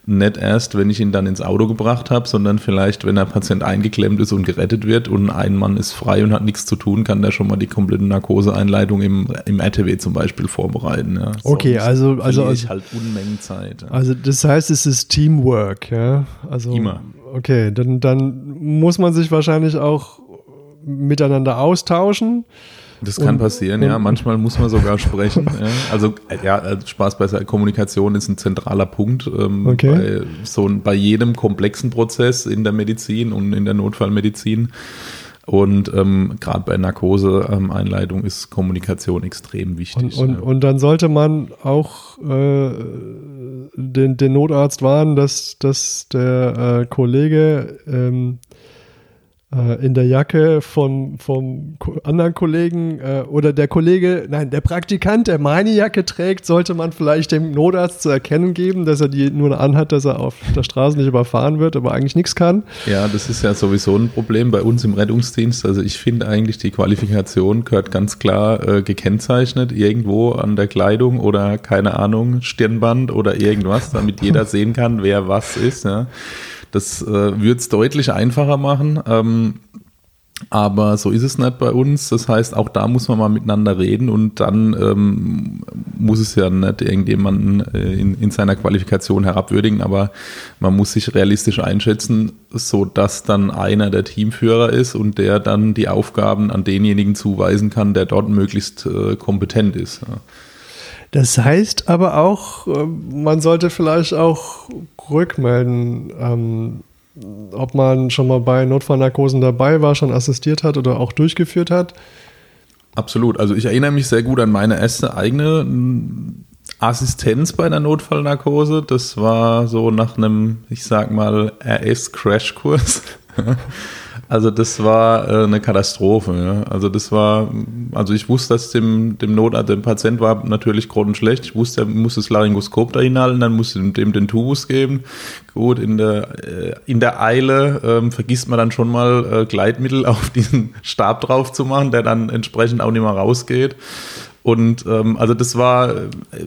[SPEAKER 2] nicht erst, wenn ich ihn dann ins Auto gebracht habe, sondern vielleicht, wenn der Patient eingeklemmt ist und gerettet wird und ein Mann ist frei und hat nichts zu tun, kann der schon mal die komplette Narkoseeinleitung im, im RTW zum Beispiel vorbereiten. Ja.
[SPEAKER 1] Okay, also also
[SPEAKER 2] ich halt Unmengen Zeit.
[SPEAKER 1] Ja. Also das heißt, es ist Teamwork, ja. Also
[SPEAKER 2] immer.
[SPEAKER 1] Okay, dann dann muss man sich wahrscheinlich auch miteinander austauschen.
[SPEAKER 2] Das kann und, passieren, und, ja. Manchmal muss man sogar sprechen. ja. Also, ja, also Spaß bei Kommunikation ist ein zentraler Punkt. Ähm, okay. bei, so, bei jedem komplexen Prozess in der Medizin und in der Notfallmedizin. Und ähm, gerade bei Narkoseeinleitung ähm, ist Kommunikation extrem wichtig.
[SPEAKER 1] Und, und, ja. und dann sollte man auch äh, den, den Notarzt warnen, dass, dass der äh, Kollege ähm, äh, in der Jacke von, vom anderen Kollegen äh, oder der Kollege, nein, der Praktikant, der meine Jacke trägt, sollte man vielleicht dem Notarzt zu erkennen geben, dass er die nur anhat, dass er auf der Straße nicht überfahren wird, aber eigentlich nichts kann.
[SPEAKER 2] Ja, das ist ja sowieso ein Problem bei uns im Rettungsdienst. Also ich finde eigentlich, die Qualifikation gehört ganz klar äh, gekennzeichnet, irgendwo an der Kleidung oder keine Ahnung, Stirnband oder irgendwas, damit jeder sehen kann, wer was ist. Ja. Das äh, würde es deutlich einfacher machen. Ähm, aber so ist es nicht bei uns. Das heißt, auch da muss man mal miteinander reden und dann ähm, muss es ja nicht irgendjemanden äh, in, in, seiner Qualifikation herabwürdigen, aber man muss sich realistisch einschätzen, so dass dann einer der Teamführer ist und der dann die Aufgaben an denjenigen zuweisen kann, der dort möglichst äh, kompetent ist. Ja.
[SPEAKER 1] Das heißt aber auch, äh, man sollte vielleicht auch rückmelden, ähm, ob man schon mal bei Notfallnarkosen dabei war, schon assistiert hat oder auch durchgeführt hat.
[SPEAKER 2] Absolut. Also ich erinnere mich sehr gut an meine erste eigene Assistenz bei einer Notfallnarkose. Das war so nach einem, ich sag mal, RS-Crashkurs. Also das war äh, eine Katastrophe. Ja. Also das war, also ich wusste, dass dem, dem Notarzt, dem Patient war natürlich grottenschlecht. Ich wusste, er muss das Laryngoskop da hinhalten, dann musste dem, den Tubus geben. Gut, in der, äh, in der Eile ähm, vergisst man dann schon mal äh, Gleitmittel auf diesen Stab drauf zu machen, der dann entsprechend auch nicht mehr rausgeht. Und ähm, also das war,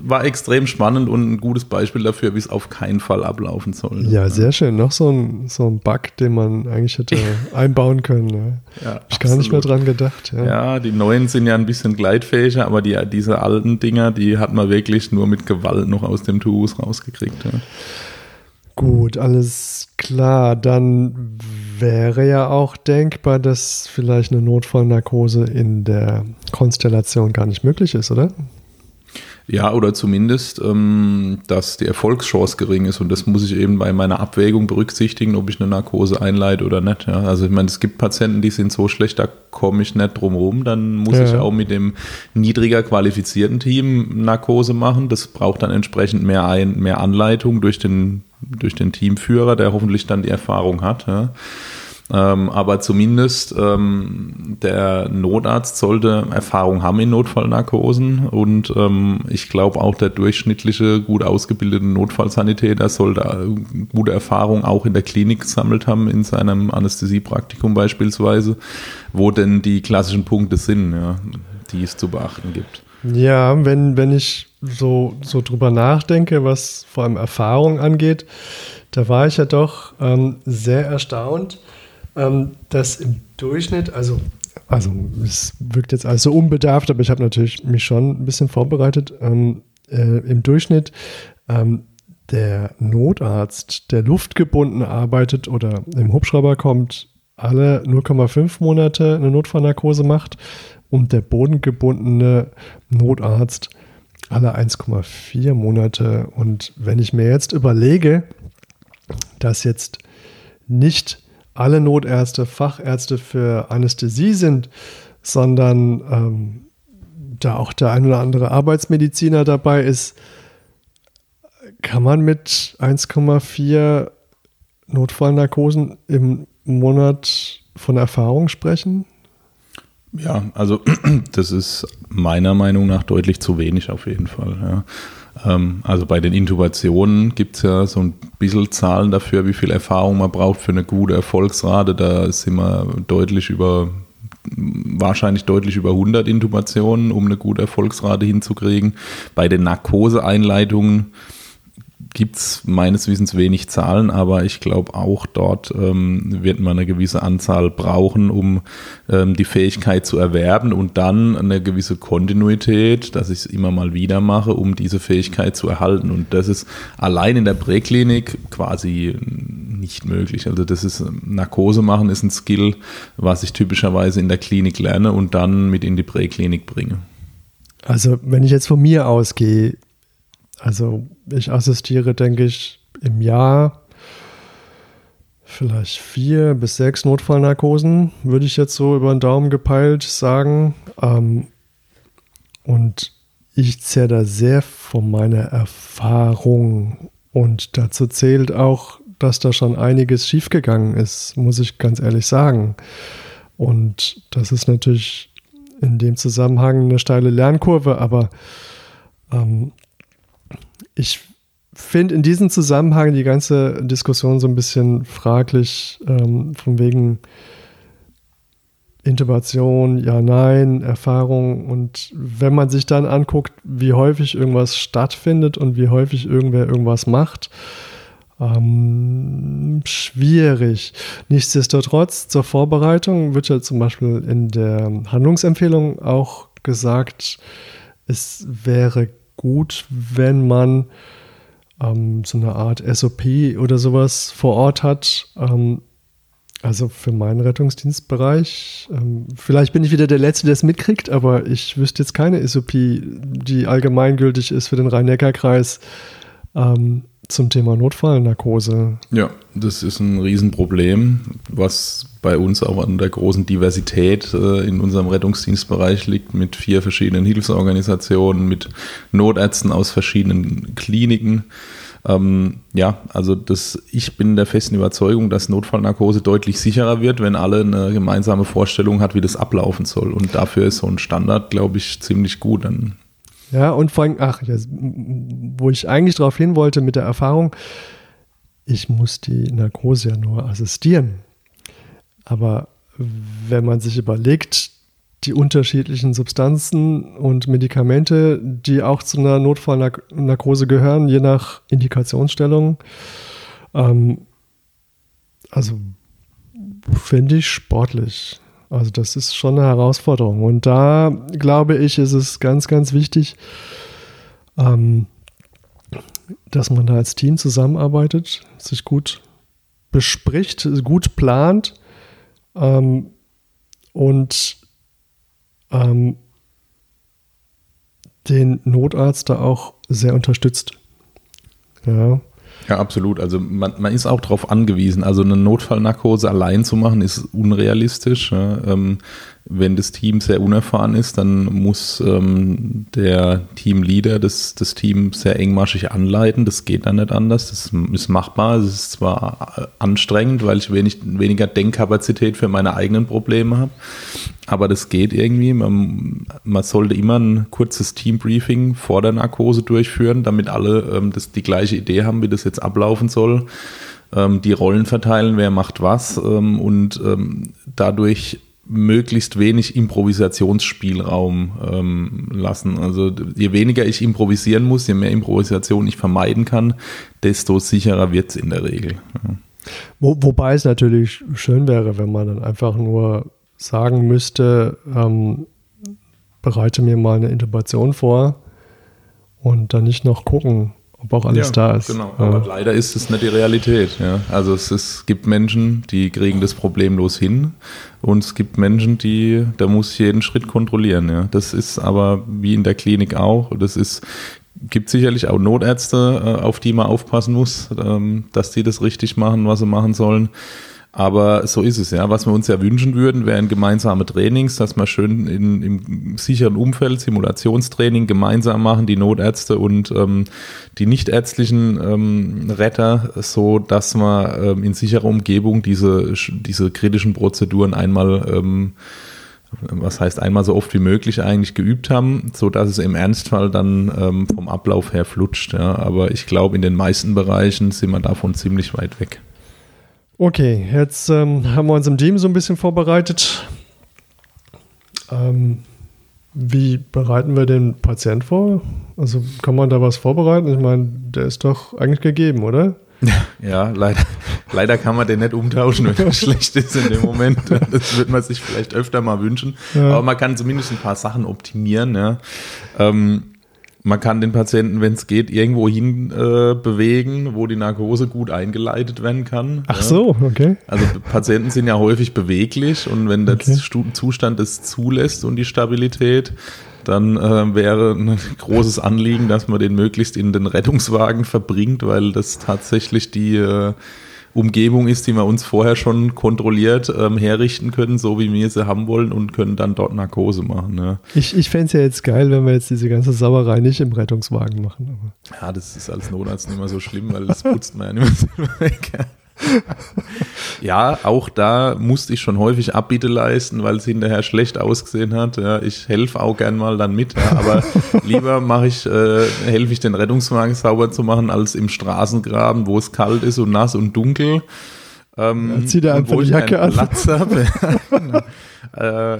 [SPEAKER 2] war extrem spannend und ein gutes Beispiel dafür, wie es auf keinen Fall ablaufen soll.
[SPEAKER 1] Ja, sehr schön. Noch so ein, so ein Bug, den man eigentlich hätte einbauen können. Ne? Ja, Hab ich gar nicht mehr dran gedacht.
[SPEAKER 2] Ja. ja. die neuen sind ja ein bisschen gleitfähiger, aber die, diese alten Dinger, die hat man wirklich nur mit Gewalt noch aus dem Tubus rausgekriegt. Ja.
[SPEAKER 1] Gut, alles klar. Dann wäre ja auch denkbar, dass vielleicht eine Notfallnarkose in der Konstellation gar nicht möglich ist, oder?
[SPEAKER 2] Ja, oder zumindest, ähm, dass die Erfolgschance gering ist und das muss ich eben bei meiner Abwägung berücksichtigen, ob ich eine Narkose einleite oder nicht. Ja. Also ich meine, es gibt Patienten, die sind so schlecht, da komme ich nicht drum rum. Dann muss ja. ich auch mit dem niedriger qualifizierten Team Narkose machen. Das braucht dann entsprechend mehr, ein, mehr Anleitung durch den, durch den Teamführer, der hoffentlich dann die Erfahrung hat. Ja. Ähm, aber zumindest ähm, der Notarzt sollte Erfahrung haben in Notfallnarkosen und ähm, ich glaube auch der durchschnittliche, gut ausgebildete Notfallsanitäter sollte gute Erfahrung auch in der Klinik gesammelt haben, in seinem Anästhesiepraktikum beispielsweise, wo denn die klassischen Punkte sind, ja, die es zu beachten gibt.
[SPEAKER 1] Ja, wenn, wenn ich so, so drüber nachdenke, was vor allem Erfahrung angeht, da war ich ja doch ähm, sehr erstaunt, ähm, dass im Durchschnitt, also, also es wirkt jetzt alles so unbedarft, aber ich habe natürlich mich schon ein bisschen vorbereitet. Ähm, äh, Im Durchschnitt ähm, der Notarzt, der luftgebunden arbeitet oder im Hubschrauber kommt, alle 0,5 Monate eine Notfallnarkose macht und der bodengebundene Notarzt alle 1,4 Monate. Und wenn ich mir jetzt überlege, dass jetzt nicht alle Notärzte Fachärzte für Anästhesie sind, sondern ähm, da auch der ein oder andere Arbeitsmediziner dabei ist, kann man mit 1,4 Notfallnarkosen im Monat von Erfahrung sprechen?
[SPEAKER 2] Ja, also das ist meiner Meinung nach deutlich zu wenig auf jeden Fall. Ja. Ähm, also bei den Intubationen gibt es ja so ein bisschen Zahlen dafür, wie viel Erfahrung man braucht für eine gute Erfolgsrate. Da sind wir deutlich über, wahrscheinlich deutlich über 100 Intubationen, um eine gute Erfolgsrate hinzukriegen. Bei den Narkoseeinleitungen gibt es meines Wissens wenig Zahlen, aber ich glaube auch dort ähm, wird man eine gewisse Anzahl brauchen, um ähm, die Fähigkeit zu erwerben und dann eine gewisse Kontinuität, dass ich es immer mal wieder mache, um diese Fähigkeit zu erhalten. Und das ist allein in der Präklinik quasi nicht möglich. Also das ist Narkose machen ist ein Skill, was ich typischerweise in der Klinik lerne und dann mit in die Präklinik bringe.
[SPEAKER 1] Also wenn ich jetzt von mir ausgehe, also ich assistiere, denke ich, im Jahr vielleicht vier bis sechs Notfallnarkosen, würde ich jetzt so über den Daumen gepeilt sagen. Ähm, und ich zähle da sehr von meiner Erfahrung. Und dazu zählt auch, dass da schon einiges schiefgegangen ist, muss ich ganz ehrlich sagen. Und das ist natürlich in dem Zusammenhang eine steile Lernkurve, aber ähm, ich finde in diesem Zusammenhang die ganze Diskussion so ein bisschen fraglich, ähm, von wegen Intubation, ja, nein, Erfahrung. Und wenn man sich dann anguckt, wie häufig irgendwas stattfindet und wie häufig irgendwer irgendwas macht, ähm, schwierig. Nichtsdestotrotz, zur Vorbereitung wird ja zum Beispiel in der Handlungsempfehlung auch gesagt, es wäre gut, wenn man ähm, so eine Art SOP oder sowas vor Ort hat. Ähm, also für meinen Rettungsdienstbereich. Ähm, vielleicht bin ich wieder der Letzte, der es mitkriegt, aber ich wüsste jetzt keine SOP, die allgemeingültig ist für den Rhein-Neckar-Kreis. Ähm, zum Thema Notfallnarkose.
[SPEAKER 2] Ja, das ist ein Riesenproblem, was bei uns auch an der großen Diversität äh, in unserem Rettungsdienstbereich liegt, mit vier verschiedenen Hilfsorganisationen, mit Notärzten aus verschiedenen Kliniken. Ähm, ja, also das, ich bin der festen Überzeugung, dass Notfallnarkose deutlich sicherer wird, wenn alle eine gemeinsame Vorstellung hat, wie das ablaufen soll. Und dafür ist so ein Standard, glaube ich, ziemlich gut. Dann
[SPEAKER 1] ja, und vor allem, ach, das, wo ich eigentlich darauf hin wollte mit der Erfahrung, ich muss die Narkose ja nur assistieren. Aber wenn man sich überlegt, die unterschiedlichen Substanzen und Medikamente, die auch zu einer Notfallnarkose gehören, je nach Indikationsstellung. Ähm, also finde ich sportlich. Also das ist schon eine Herausforderung. Und da glaube ich, ist es ganz, ganz wichtig, ähm, dass man da als Team zusammenarbeitet, sich gut bespricht, gut plant ähm, und ähm, den Notarzt da auch sehr unterstützt. Ja.
[SPEAKER 2] Ja, absolut. Also man, man ist auch darauf angewiesen. Also eine Notfallnarkose allein zu machen, ist unrealistisch. Ja. Ähm, wenn das Team sehr unerfahren ist, dann muss ähm, der Teamleader das, das Team sehr engmaschig anleiten. Das geht dann nicht anders. Das ist machbar. Es ist zwar äh, anstrengend, weil ich wenig, weniger Denkkapazität für meine eigenen Probleme habe, aber das geht irgendwie. Man, man sollte immer ein kurzes Teambriefing vor der Narkose durchführen, damit alle ähm, das, die gleiche Idee haben, wie das jetzt ablaufen soll ähm, die Rollen verteilen, wer macht was ähm, und ähm, dadurch möglichst wenig Improvisationsspielraum ähm, lassen. Also je weniger ich improvisieren muss, je mehr Improvisation ich vermeiden kann, desto sicherer wird es in der Regel. Ja.
[SPEAKER 1] Wo, wobei es natürlich schön wäre, wenn man dann einfach nur sagen müsste, ähm, bereite mir mal eine Intubation vor und dann nicht noch gucken, ob auch alles ja, da ist.
[SPEAKER 2] Genau, aber leider ist es nicht die Realität. Ja. Also es, es gibt Menschen, die kriegen das problemlos hin und es gibt Menschen, die, da muss ich jeden Schritt kontrollieren. Ja. Das ist aber wie in der Klinik auch. Das ist gibt sicherlich auch Notärzte, äh, auf die man aufpassen muss, ähm, dass die das richtig machen, was sie machen sollen. Aber so ist es ja. Was wir uns ja wünschen würden, wären gemeinsame Trainings, dass wir schön in, im sicheren Umfeld Simulationstraining gemeinsam machen, die Notärzte und ähm, die nichtärztlichen ähm, Retter, so dass wir ähm, in sicherer Umgebung diese, diese kritischen Prozeduren einmal ähm, was heißt einmal so oft wie möglich eigentlich geübt haben, so dass es im Ernstfall dann ähm, vom Ablauf her flutscht. Ja. Aber ich glaube, in den meisten Bereichen sind wir davon ziemlich weit weg.
[SPEAKER 1] Okay, jetzt ähm, haben wir uns im Team so ein bisschen vorbereitet. Ähm, wie bereiten wir den Patient vor? Also kann man da was vorbereiten? Ich meine, der ist doch eigentlich gegeben, oder?
[SPEAKER 2] Ja, leider, leider kann man den nicht umtauschen, wenn er schlecht ist in dem Moment. Das würde man sich vielleicht öfter mal wünschen. Ja. Aber man kann zumindest ein paar Sachen optimieren. Ja. Ähm, man kann den Patienten, wenn es geht, irgendwo hin äh, bewegen, wo die Narkose gut eingeleitet werden kann.
[SPEAKER 1] Ach ja. so, okay.
[SPEAKER 2] Also Patienten sind ja häufig beweglich und wenn der okay. Zustand es zulässt und die Stabilität, dann äh, wäre ein großes Anliegen, dass man den möglichst in den Rettungswagen verbringt, weil das tatsächlich die äh, Umgebung ist, die wir uns vorher schon kontrolliert ähm, herrichten können, so wie wir sie haben wollen und können dann dort Narkose machen. Ja.
[SPEAKER 1] Ich, ich fände es ja jetzt geil, wenn wir jetzt diese ganze Sauerei nicht im Rettungswagen machen.
[SPEAKER 2] Aber. Ja, das ist als Notarzt nicht mehr so schlimm, weil das putzt man ja nicht mehr weg. Ja, auch da musste ich schon häufig Abbitte leisten, weil es hinterher schlecht ausgesehen hat. Ja, ich helfe auch gern mal dann mit, ja, aber lieber mache ich, äh, helfe ich den Rettungswagen sauber zu machen, als im Straßengraben, wo es kalt ist und nass und dunkel.
[SPEAKER 1] Ähm, ja, zieh dir einfach die Jacke an.
[SPEAKER 2] Platz habe. äh, ja.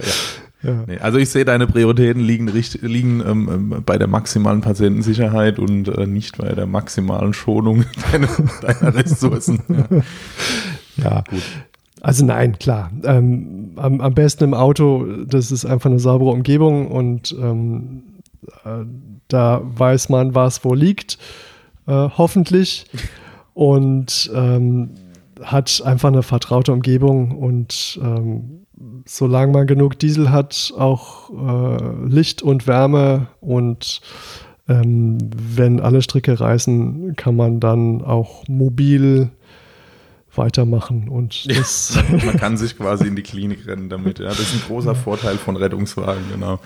[SPEAKER 2] Ja. Nee, also ich sehe, deine Prioritäten liegen, liegen ähm, ähm, bei der maximalen Patientensicherheit und äh, nicht bei der maximalen Schonung deiner, deiner Ressourcen. Ja.
[SPEAKER 1] ja. Gut. Also nein, klar. Ähm, am, am, besten im Auto, das ist einfach eine saubere Umgebung und ähm, äh, da weiß man, was wo liegt, äh, hoffentlich. Und ähm, hat einfach eine vertraute Umgebung und ähm, solange man genug Diesel hat, auch äh, Licht und Wärme und ähm, wenn alle Stricke reißen, kann man dann auch mobil weitermachen. Und
[SPEAKER 2] ja, man kann sich quasi in die Klinik rennen damit. Ja, das ist ein großer Vorteil von Rettungswagen, genau.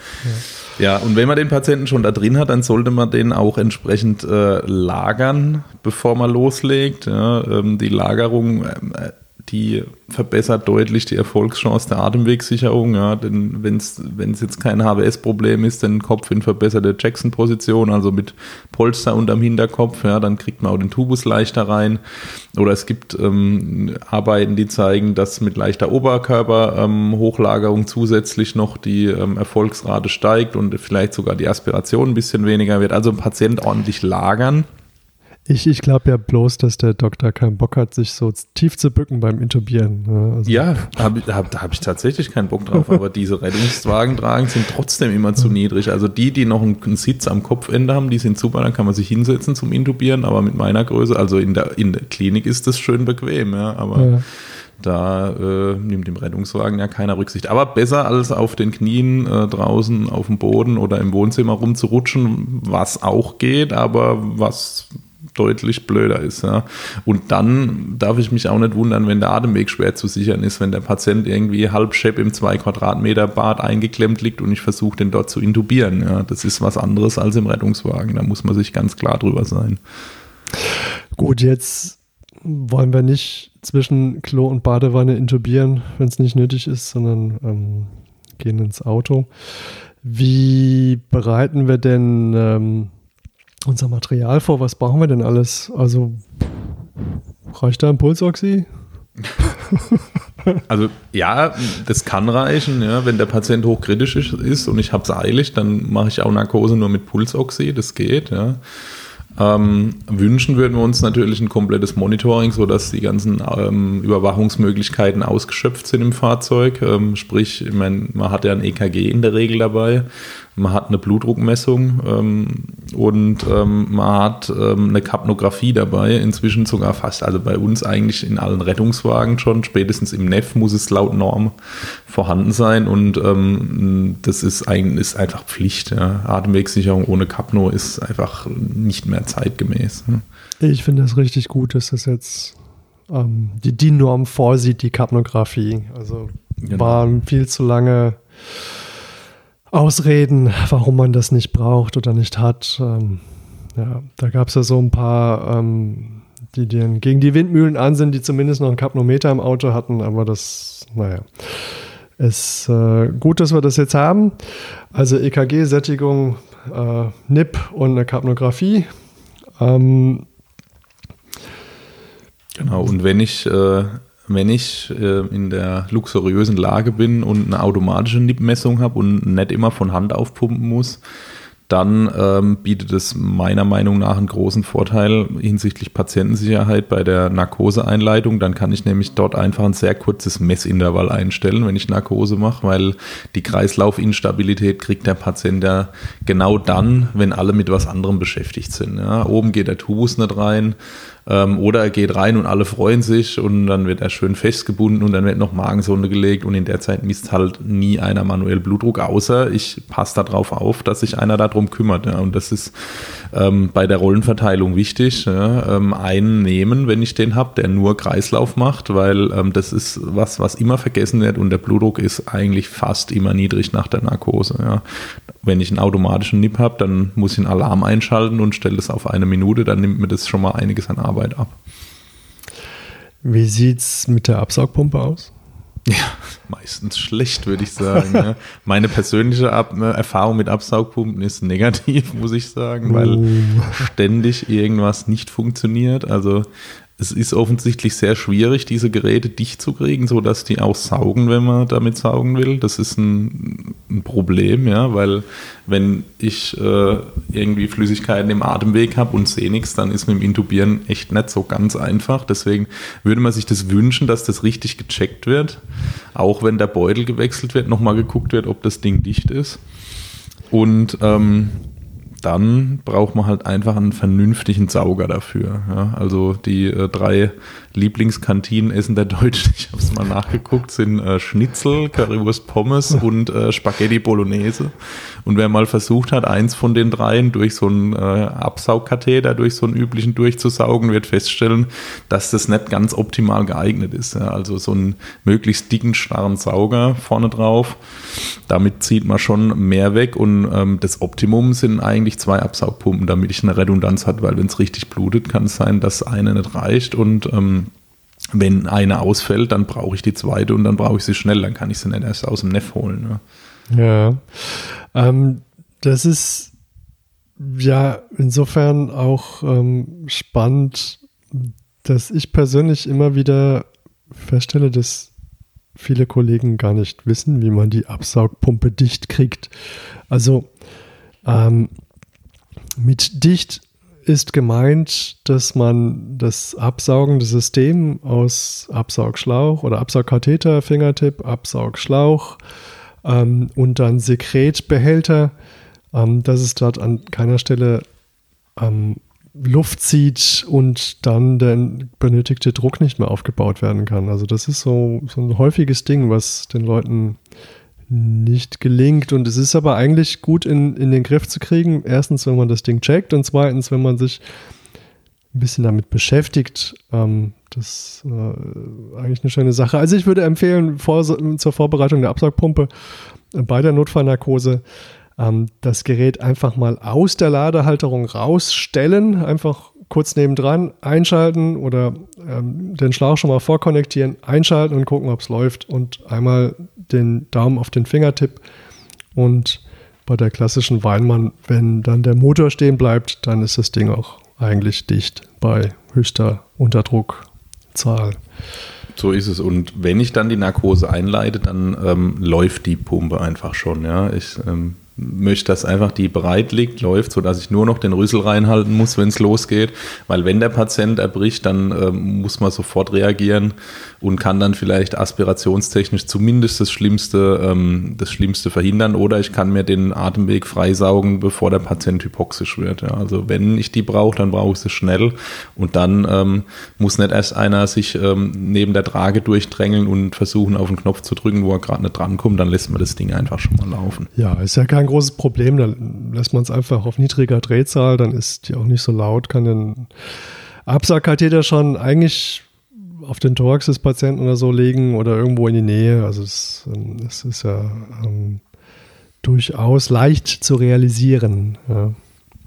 [SPEAKER 2] Ja. ja. und wenn man den Patienten schon da drin hat, dann sollte man den auch entsprechend äh, lagern, bevor man loslegt. Ja, ähm, die Lagerung äh, die verbessert deutlich die Erfolgschance der Atemwegssicherung. Ja, denn wenn es jetzt kein HWS-Problem ist, dann Kopf in verbesserte Jackson-Position, also mit Polster unterm Hinterkopf, ja, dann kriegt man auch den Tubus leichter rein. Oder es gibt ähm, Arbeiten, die zeigen, dass mit leichter Oberkörperhochlagerung ähm, zusätzlich noch die ähm, Erfolgsrate steigt und vielleicht sogar die Aspiration ein bisschen weniger wird. Also Patient ordentlich lagern
[SPEAKER 1] ich, ich glaube ja bloß, dass der Doktor keinen Bock hat, sich so tief zu bücken beim Intubieren.
[SPEAKER 2] Ne? Also ja, hab, hab, da habe ich tatsächlich keinen Bock drauf, aber diese Rettungswagen tragen sind trotzdem immer zu niedrig. Also die, die noch einen, einen, Sitz am Kopfende haben, die sind super, dann kann man sich hinsetzen zum Intubieren, aber mit meiner Größe, also in der, in der Klinik ist das schön bequem, ja, aber ja. Da äh, nimmt im Rettungswagen ja keiner Rücksicht. Aber besser als auf den Knien äh, draußen auf dem Boden oder im Wohnzimmer rumzurutschen, was auch geht, aber was deutlich blöder ist. Ja. Und dann darf ich mich auch nicht wundern, wenn der Atemweg schwer zu sichern ist, wenn der Patient irgendwie halb Schepp im 2 Quadratmeter Bad eingeklemmt liegt und ich versuche, den dort zu intubieren. Ja. Das ist was anderes als im Rettungswagen. Da muss man sich ganz klar drüber sein.
[SPEAKER 1] Gut, jetzt wollen wir nicht zwischen Klo und Badewanne intubieren, wenn es nicht nötig ist, sondern ähm, gehen ins Auto. Wie bereiten wir denn ähm, unser Material vor? Was brauchen wir denn alles? Also reicht da ein Pulsoxy?
[SPEAKER 2] Also ja, das kann reichen, ja. wenn der Patient hochkritisch ist und ich habe es eilig, dann mache ich auch Narkose nur mit Pulsoxy, das geht. Ja. Ähm, wünschen würden wir uns natürlich ein komplettes Monitoring, sodass die ganzen ähm, Überwachungsmöglichkeiten ausgeschöpft sind im Fahrzeug. Ähm, sprich, ich mein, man hat ja ein EKG in der Regel dabei man hat eine Blutdruckmessung ähm, und ähm, man hat ähm, eine Kapnographie dabei, inzwischen sogar fast, also bei uns eigentlich in allen Rettungswagen schon, spätestens im NEF muss es laut Norm vorhanden sein und ähm, das ist, ein, ist einfach Pflicht. Ja. Atemwegssicherung ohne Kapno ist einfach nicht mehr zeitgemäß.
[SPEAKER 1] Ne? Ich finde das richtig gut, dass das jetzt ähm, die, die Norm vorsieht, die Kapnographie. Also genau. waren viel zu lange Ausreden, warum man das nicht braucht oder nicht hat. Ähm, ja, da gab es ja so ein paar, ähm, die, die gegen die Windmühlen an sind, die zumindest noch einen Kapnometer im Auto hatten, aber das, naja, ist äh, gut, dass wir das jetzt haben. Also EKG-Sättigung, äh, NIP und eine Kapnographie. Ähm,
[SPEAKER 2] genau, und wenn ich äh, wenn ich äh, in der luxuriösen Lage bin und eine automatische NIP-Messung habe und nicht immer von Hand aufpumpen muss, dann ähm, bietet es meiner Meinung nach einen großen Vorteil hinsichtlich Patientensicherheit bei der Narkoseeinleitung. Dann kann ich nämlich dort einfach ein sehr kurzes Messintervall einstellen, wenn ich Narkose mache, weil die Kreislaufinstabilität kriegt der Patient ja genau dann, wenn alle mit was anderem beschäftigt sind. Ja. Oben geht der Tubus nicht rein, ähm, oder er geht rein und alle freuen sich und dann wird er schön festgebunden und dann wird noch Magensonde gelegt und in der Zeit misst halt nie einer manuell Blutdruck, außer ich passe darauf auf, dass sich einer darum kümmert. Ja. Und das ist ähm, bei der Rollenverteilung wichtig. Ja. Ähm, einen nehmen, wenn ich den habe, der nur Kreislauf macht, weil ähm, das ist was, was immer vergessen wird und der Blutdruck ist eigentlich fast immer niedrig nach der Narkose. Ja. Wenn ich einen automatischen NIP habe, dann muss ich einen Alarm einschalten und stelle das auf eine Minute, dann nimmt mir das schon mal einiges an Arbeit Arbeit ab.
[SPEAKER 1] Wie sieht es mit der Absaugpumpe aus?
[SPEAKER 2] Ja, meistens schlecht, würde ich sagen. ja. Meine persönliche Ab äh, Erfahrung mit Absaugpumpen ist negativ, muss ich sagen, weil oh. ständig irgendwas nicht funktioniert. Also es ist offensichtlich sehr schwierig, diese Geräte dicht zu kriegen, sodass die auch saugen, wenn man damit saugen will. Das ist ein, ein Problem, ja, weil wenn ich äh, irgendwie Flüssigkeiten im Atemweg habe und sehe nichts, dann ist mit dem Intubieren echt nicht so ganz einfach. Deswegen würde man sich das wünschen, dass das richtig gecheckt wird. Auch wenn der Beutel gewechselt wird, nochmal geguckt wird, ob das Ding dicht ist. Und ähm, dann braucht man halt einfach einen vernünftigen Sauger dafür. Ja? Also die äh, drei Lieblingskantinenessen der Deutschen, ich habe es mal nachgeguckt, sind äh, Schnitzel, Currywurst Pommes und äh, Spaghetti Bolognese. Und wer mal versucht hat, eins von den dreien durch so einen äh, Absaugkatheter, durch so einen üblichen durchzusaugen, wird feststellen, dass das nicht ganz optimal geeignet ist. Ja? Also so einen möglichst dicken, starren Sauger vorne drauf. Damit zieht man schon mehr weg und ähm, das Optimum sind eigentlich zwei Absaugpumpen, damit ich eine Redundanz habe, weil wenn es richtig blutet, kann es sein, dass eine nicht reicht und ähm, wenn eine ausfällt, dann brauche ich die zweite und dann brauche ich sie schnell, dann kann ich sie nicht erst aus dem Neff holen.
[SPEAKER 1] Ja, ja. Ähm, das ist ja insofern auch ähm, spannend, dass ich persönlich immer wieder feststelle, dass viele Kollegen gar nicht wissen, wie man die Absaugpumpe dicht kriegt. Also ähm, mit dicht ist gemeint, dass man das absaugende System aus Absaugschlauch oder Absaugkatheter, Fingertipp, Absaugschlauch ähm, und dann Sekretbehälter, ähm, dass es dort an keiner Stelle ähm, Luft zieht und dann der benötigte Druck nicht mehr aufgebaut werden kann. Also das ist so, so ein häufiges Ding, was den Leuten nicht gelingt. Und es ist aber eigentlich gut in, in den Griff zu kriegen. Erstens, wenn man das Ding checkt und zweitens, wenn man sich ein bisschen damit beschäftigt. Ähm, das ist äh, eigentlich eine schöne Sache. Also ich würde empfehlen, vor, zur Vorbereitung der Absaugpumpe äh, bei der Notfallnarkose ähm, das Gerät einfach mal aus der Ladehalterung rausstellen, einfach kurz nebendran einschalten oder ähm, den Schlauch schon mal vorkonnektieren, einschalten und gucken, ob es läuft und einmal den Daumen auf den Fingertipp und bei der klassischen Weinmann, wenn dann der Motor stehen bleibt, dann ist das Ding auch eigentlich dicht bei höchster Unterdruckzahl.
[SPEAKER 2] So ist es. Und wenn ich dann die Narkose einleite, dann ähm, läuft die Pumpe einfach schon. Ja, ich ähm, möchte, dass einfach die bereit liegt, läuft, sodass ich nur noch den Rüssel reinhalten muss, wenn es losgeht. Weil wenn der Patient erbricht, dann äh, muss man sofort reagieren und kann dann vielleicht aspirationstechnisch zumindest das Schlimmste, ähm, das Schlimmste verhindern. Oder ich kann mir den Atemweg freisaugen, bevor der Patient hypoxisch wird. Ja. Also wenn ich die brauche, dann brauche ich sie schnell. Und dann ähm, muss nicht erst einer sich ähm, neben der Trage durchdrängeln und versuchen, auf den Knopf zu drücken, wo er gerade nicht drankommt. Dann lässt man das Ding einfach schon mal laufen.
[SPEAKER 1] Ja, ist ja kein großes Problem. Da lässt man es einfach auf niedriger Drehzahl, dann ist die auch nicht so laut, kann den Absaugkatheter schon eigentlich auf den Thorax des Patienten oder so legen oder irgendwo in die Nähe. Also es, es ist ja ähm, durchaus leicht zu realisieren. Ja.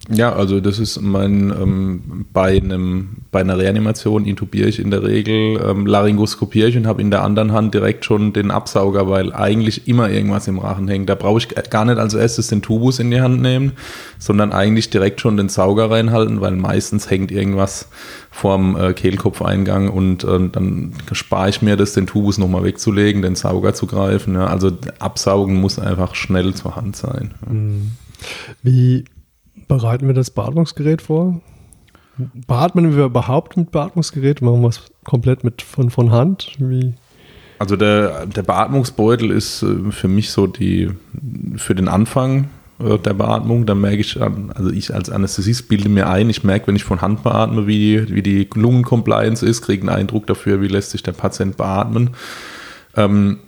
[SPEAKER 2] Ja, also das ist mein, ähm, bei, einem, bei einer Reanimation intubiere ich in der Regel, ähm, laryngoskopiere ich und habe in der anderen Hand direkt schon den Absauger, weil eigentlich immer irgendwas im Rachen hängt. Da brauche ich gar nicht als erstes den Tubus in die Hand nehmen, sondern eigentlich direkt schon den Sauger reinhalten, weil meistens hängt irgendwas vorm äh, Kehlkopfeingang und äh, dann spare ich mir das, den Tubus nochmal wegzulegen, den Sauger zu greifen. Ja. Also absaugen muss einfach schnell zur Hand sein. Ja.
[SPEAKER 1] Mhm. Wie bereiten wir das Beatmungsgerät vor? Beatmen wir überhaupt mit Beatmungsgerät? Machen wir es komplett mit von, von Hand? Wie?
[SPEAKER 2] Also der, der Beatmungsbeutel ist äh, für mich so die für den Anfang äh, der Beatmung. Da merke ich, also ich als Anästhesist bilde mir ein, ich merke, wenn ich von Hand beatme, wie, wie die Lungencompliance ist, kriege einen Eindruck dafür, wie lässt sich der Patient beatmen. Ähm,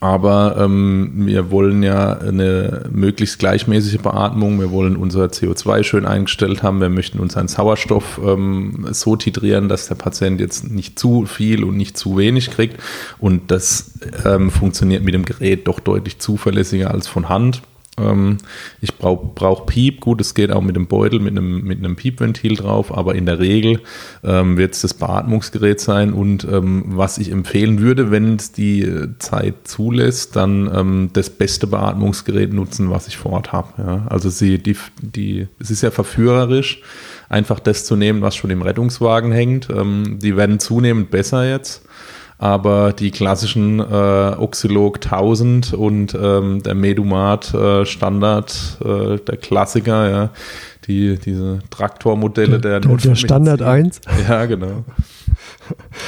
[SPEAKER 2] aber ähm, wir wollen ja eine möglichst gleichmäßige Beatmung. Wir wollen unser CO2 schön eingestellt haben. Wir möchten unseren Sauerstoff ähm, so titrieren, dass der Patient jetzt nicht zu viel und nicht zu wenig kriegt. Und das ähm, funktioniert mit dem Gerät doch deutlich zuverlässiger als von Hand. Ähm, ich brauche brauch Piep, gut, es geht auch mit dem Beutel, mit einem, mit einem Piepventil drauf, aber in der Regel ähm, wird es das Beatmungsgerät sein und ähm, was ich empfehlen würde, wenn es die Zeit zulässt, dann ähm, das beste Beatmungsgerät nutzen, was ich vor Ort habe. Ja. Also sie, die, die, es ist ja verführerisch, einfach das zu nehmen, was schon im Rettungswagen hängt. Ähm, die werden zunehmend besser jetzt aber die klassischen äh, Oxylog 1000 und ähm, der Medumat äh, Standard, äh, der Klassiker, ja, die, diese Traktormodelle der,
[SPEAKER 1] der, der Standard 1.
[SPEAKER 2] Ja, genau.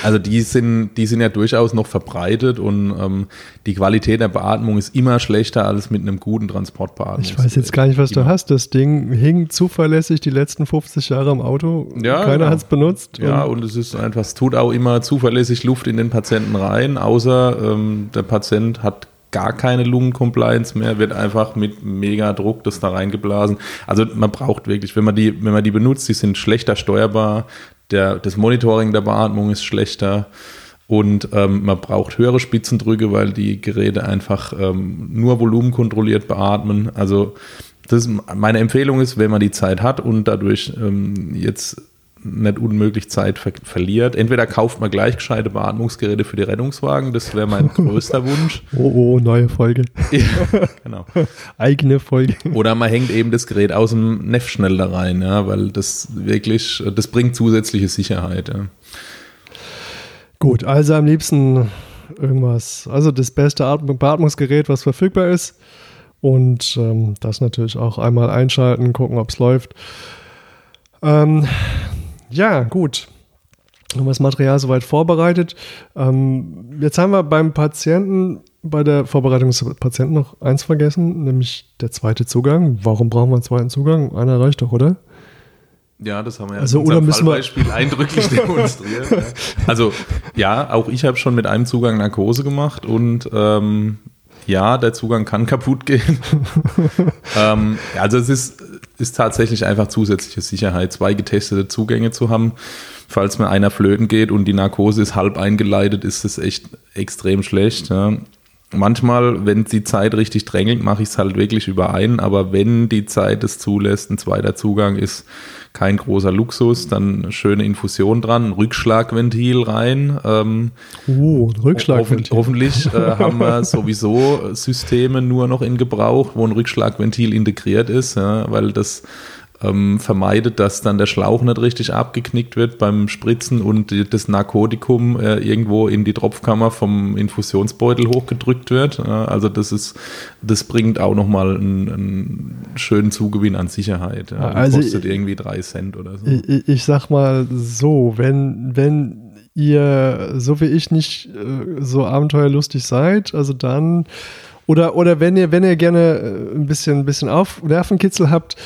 [SPEAKER 2] Also die sind, die sind ja durchaus noch verbreitet und ähm, die Qualität der Beatmung ist immer schlechter als mit einem guten Transportbeatmung.
[SPEAKER 1] Ich weiß jetzt gar nicht, was du hast. Das Ding hing zuverlässig die letzten 50 Jahre im Auto.
[SPEAKER 2] Ja,
[SPEAKER 1] Keiner
[SPEAKER 2] ja.
[SPEAKER 1] hat es benutzt.
[SPEAKER 2] Ja, und, und, es ist einfach, es tut auch immer zuverlässig Luft in den Patienten rein, außer ähm, der Patient hat gar keine Lungencompliance mehr, wird einfach mit mega Druck das da reingeblasen. Also man braucht wirklich, wenn man die, wenn man die benutzt, die sind schlechter steuerbar, der, das Monitoring der Beatmung ist schlechter und ähm, man braucht höhere Spitzendrücke, weil die Geräte einfach ähm, nur volumenkontrolliert beatmen. Also das ist, meine Empfehlung ist, wenn man die Zeit hat und dadurch ähm, jetzt nicht unmöglich Zeit ver verliert. Entweder kauft man gleich gescheite Beatmungsgeräte für die Rettungswagen, das wäre mein größter Wunsch.
[SPEAKER 1] Oh, oh, neue Folge.
[SPEAKER 2] ja, genau.
[SPEAKER 1] Eigene Folge.
[SPEAKER 2] Oder man hängt eben das Gerät aus dem Neff schnell da rein, ja, weil das wirklich, das bringt zusätzliche Sicherheit. Ja.
[SPEAKER 1] Gut, also am liebsten irgendwas, also das beste Atm Beatmungsgerät, was verfügbar ist. Und ähm, das natürlich auch einmal einschalten, gucken, ob es läuft. Ähm, ja, gut. Haben wir das Material soweit vorbereitet. Ähm, jetzt haben wir beim Patienten, bei der Vorbereitung des Patienten noch eins vergessen, nämlich der zweite Zugang. Warum brauchen wir einen zweiten Zugang? Einer reicht doch, oder?
[SPEAKER 2] Ja, das haben wir ja
[SPEAKER 1] also,
[SPEAKER 2] in
[SPEAKER 1] oder müssen wir-
[SPEAKER 2] Fallbeispiel eindrücklich demonstriert. ja. Also ja, auch ich habe schon mit einem Zugang Narkose gemacht und ähm, ja, der Zugang kann kaputt gehen. ähm, also es ist, ist tatsächlich einfach zusätzliche Sicherheit, zwei getestete Zugänge zu haben. Falls mir einer flöten geht und die Narkose ist halb eingeleitet, ist das echt extrem schlecht. Ja. Manchmal, wenn die Zeit richtig drängelt, mache ich es halt wirklich über einen, aber wenn die Zeit es zulässt, ein zweiter Zugang ist kein großer Luxus, dann schöne Infusion dran, ein Rückschlagventil rein. Ähm,
[SPEAKER 1] Uh, Rückschlagventil.
[SPEAKER 2] hoffentlich äh, haben wir sowieso Systeme nur noch in Gebrauch, wo ein Rückschlagventil integriert ist, ja, weil das ähm, vermeidet, dass dann der Schlauch nicht richtig abgeknickt wird beim Spritzen und das Narkotikum äh, irgendwo in die Tropfkammer vom Infusionsbeutel hochgedrückt wird. Ja, also das ist, das bringt auch nochmal einen, einen schönen Zugewinn an Sicherheit. Ja,
[SPEAKER 1] Also-
[SPEAKER 2] kostet irgendwie drei Cent oder so.
[SPEAKER 1] Ich, ich- ich sag mal so, wenn, wenn ihr, so wie ich, nicht äh, so abenteuerlustig seid, also dann, oder, oder wenn ihr, wenn ihr gerne äh, ein bisschen, ein bisschen auf Nervenkitzel habt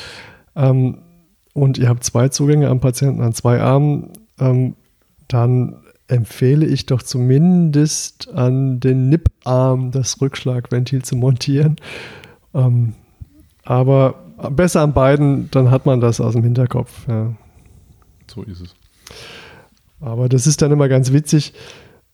[SPEAKER 1] ähm, und ihr habt zwei Zugänge am Patienten an zwei Armen, ähm, dann empfehle ich doch zumindest an den Nipparm das Rückschlagventil zu montieren. Ähm, aber besser an beiden, dann hat man das aus dem Hinterkopf. Ja.
[SPEAKER 2] So ist es.
[SPEAKER 1] Aber das ist dann immer ganz witzig,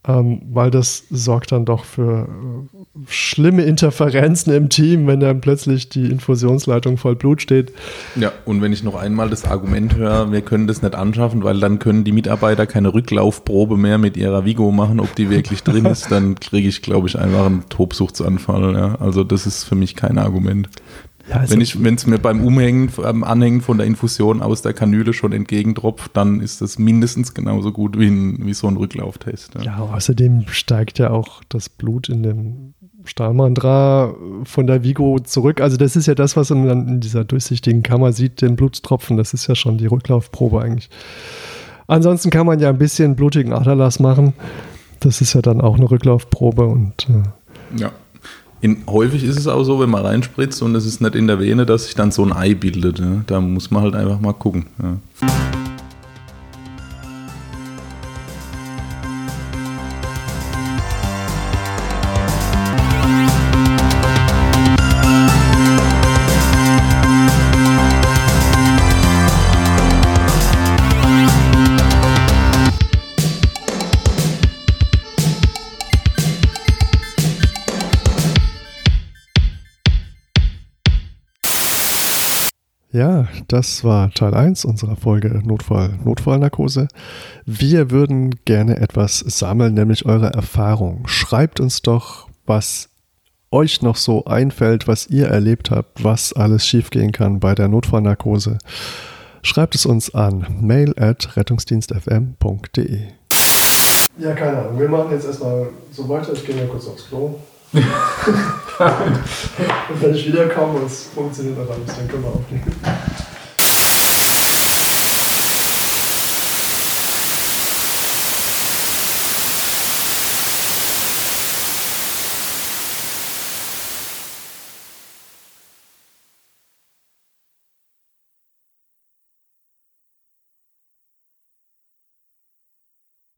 [SPEAKER 1] ähm, weil das sorgt dann doch für äh, schlimme Interferenzen im Team, wenn dann plötzlich die Infusionsleitung voll Blut steht.
[SPEAKER 2] Ja, und wenn ich noch einmal das Argument höre, wir können das nicht anschaffen, weil dann können die Mitarbeiter keine Rücklaufprobe mehr mit ihrer Vigo machen, ob die wirklich drin ist, dann kriege ich, glaube ich, einfach einen Tobsuchtsanfall. Ja. Also das ist für mich kein Argument.
[SPEAKER 1] Ja, also,
[SPEAKER 2] Wenn ich, wenn es mir beim Umhängen, beim Anhängen von der Infusion aus der Kanüle schon entgegentropft, dann ist das mindestens genauso gut wie, ein, wie so ein Rücklauftest. Ja.
[SPEAKER 1] ja, außerdem steigt ja auch das Blut in dem Stahlmandra von der Vigo zurück. Also das ist ja das, was man dann in dieser durchsichtigen Kammer sieht, den Blutstropfen. Das ist ja schon die Rücklaufprobe eigentlich. Ansonsten kann man ja ein bisschen blutigen Aderlass machen. Das ist ja dann auch eine Rücklaufprobe und äh,
[SPEAKER 2] Ja. In, häufig ist es auch so, wenn man reinspritzt und es ist nicht in der Vene, dass sich dann so ein Ei bildet. Ja. Da muss man halt einfach mal gucken.
[SPEAKER 1] Ja. Das war Teil 1 unserer Folge Notfall, Notfallnarkose. Wir würden gerne etwas sammeln, nämlich eure Erfahrung. Schreibt uns doch, was euch noch so einfällt, was ihr erlebt habt, was alles schiefgehen kann bei der Notfallnarkose. Schreibt es uns an mail at rettungsdienstfm.de. Ja, keine Ahnung. Wir machen jetzt erstmal so weiter. Ich gehe mal kurz aufs Klo. Und wenn ich wiederkomme und es funktioniert noch alles, dann können wir aufnehmen.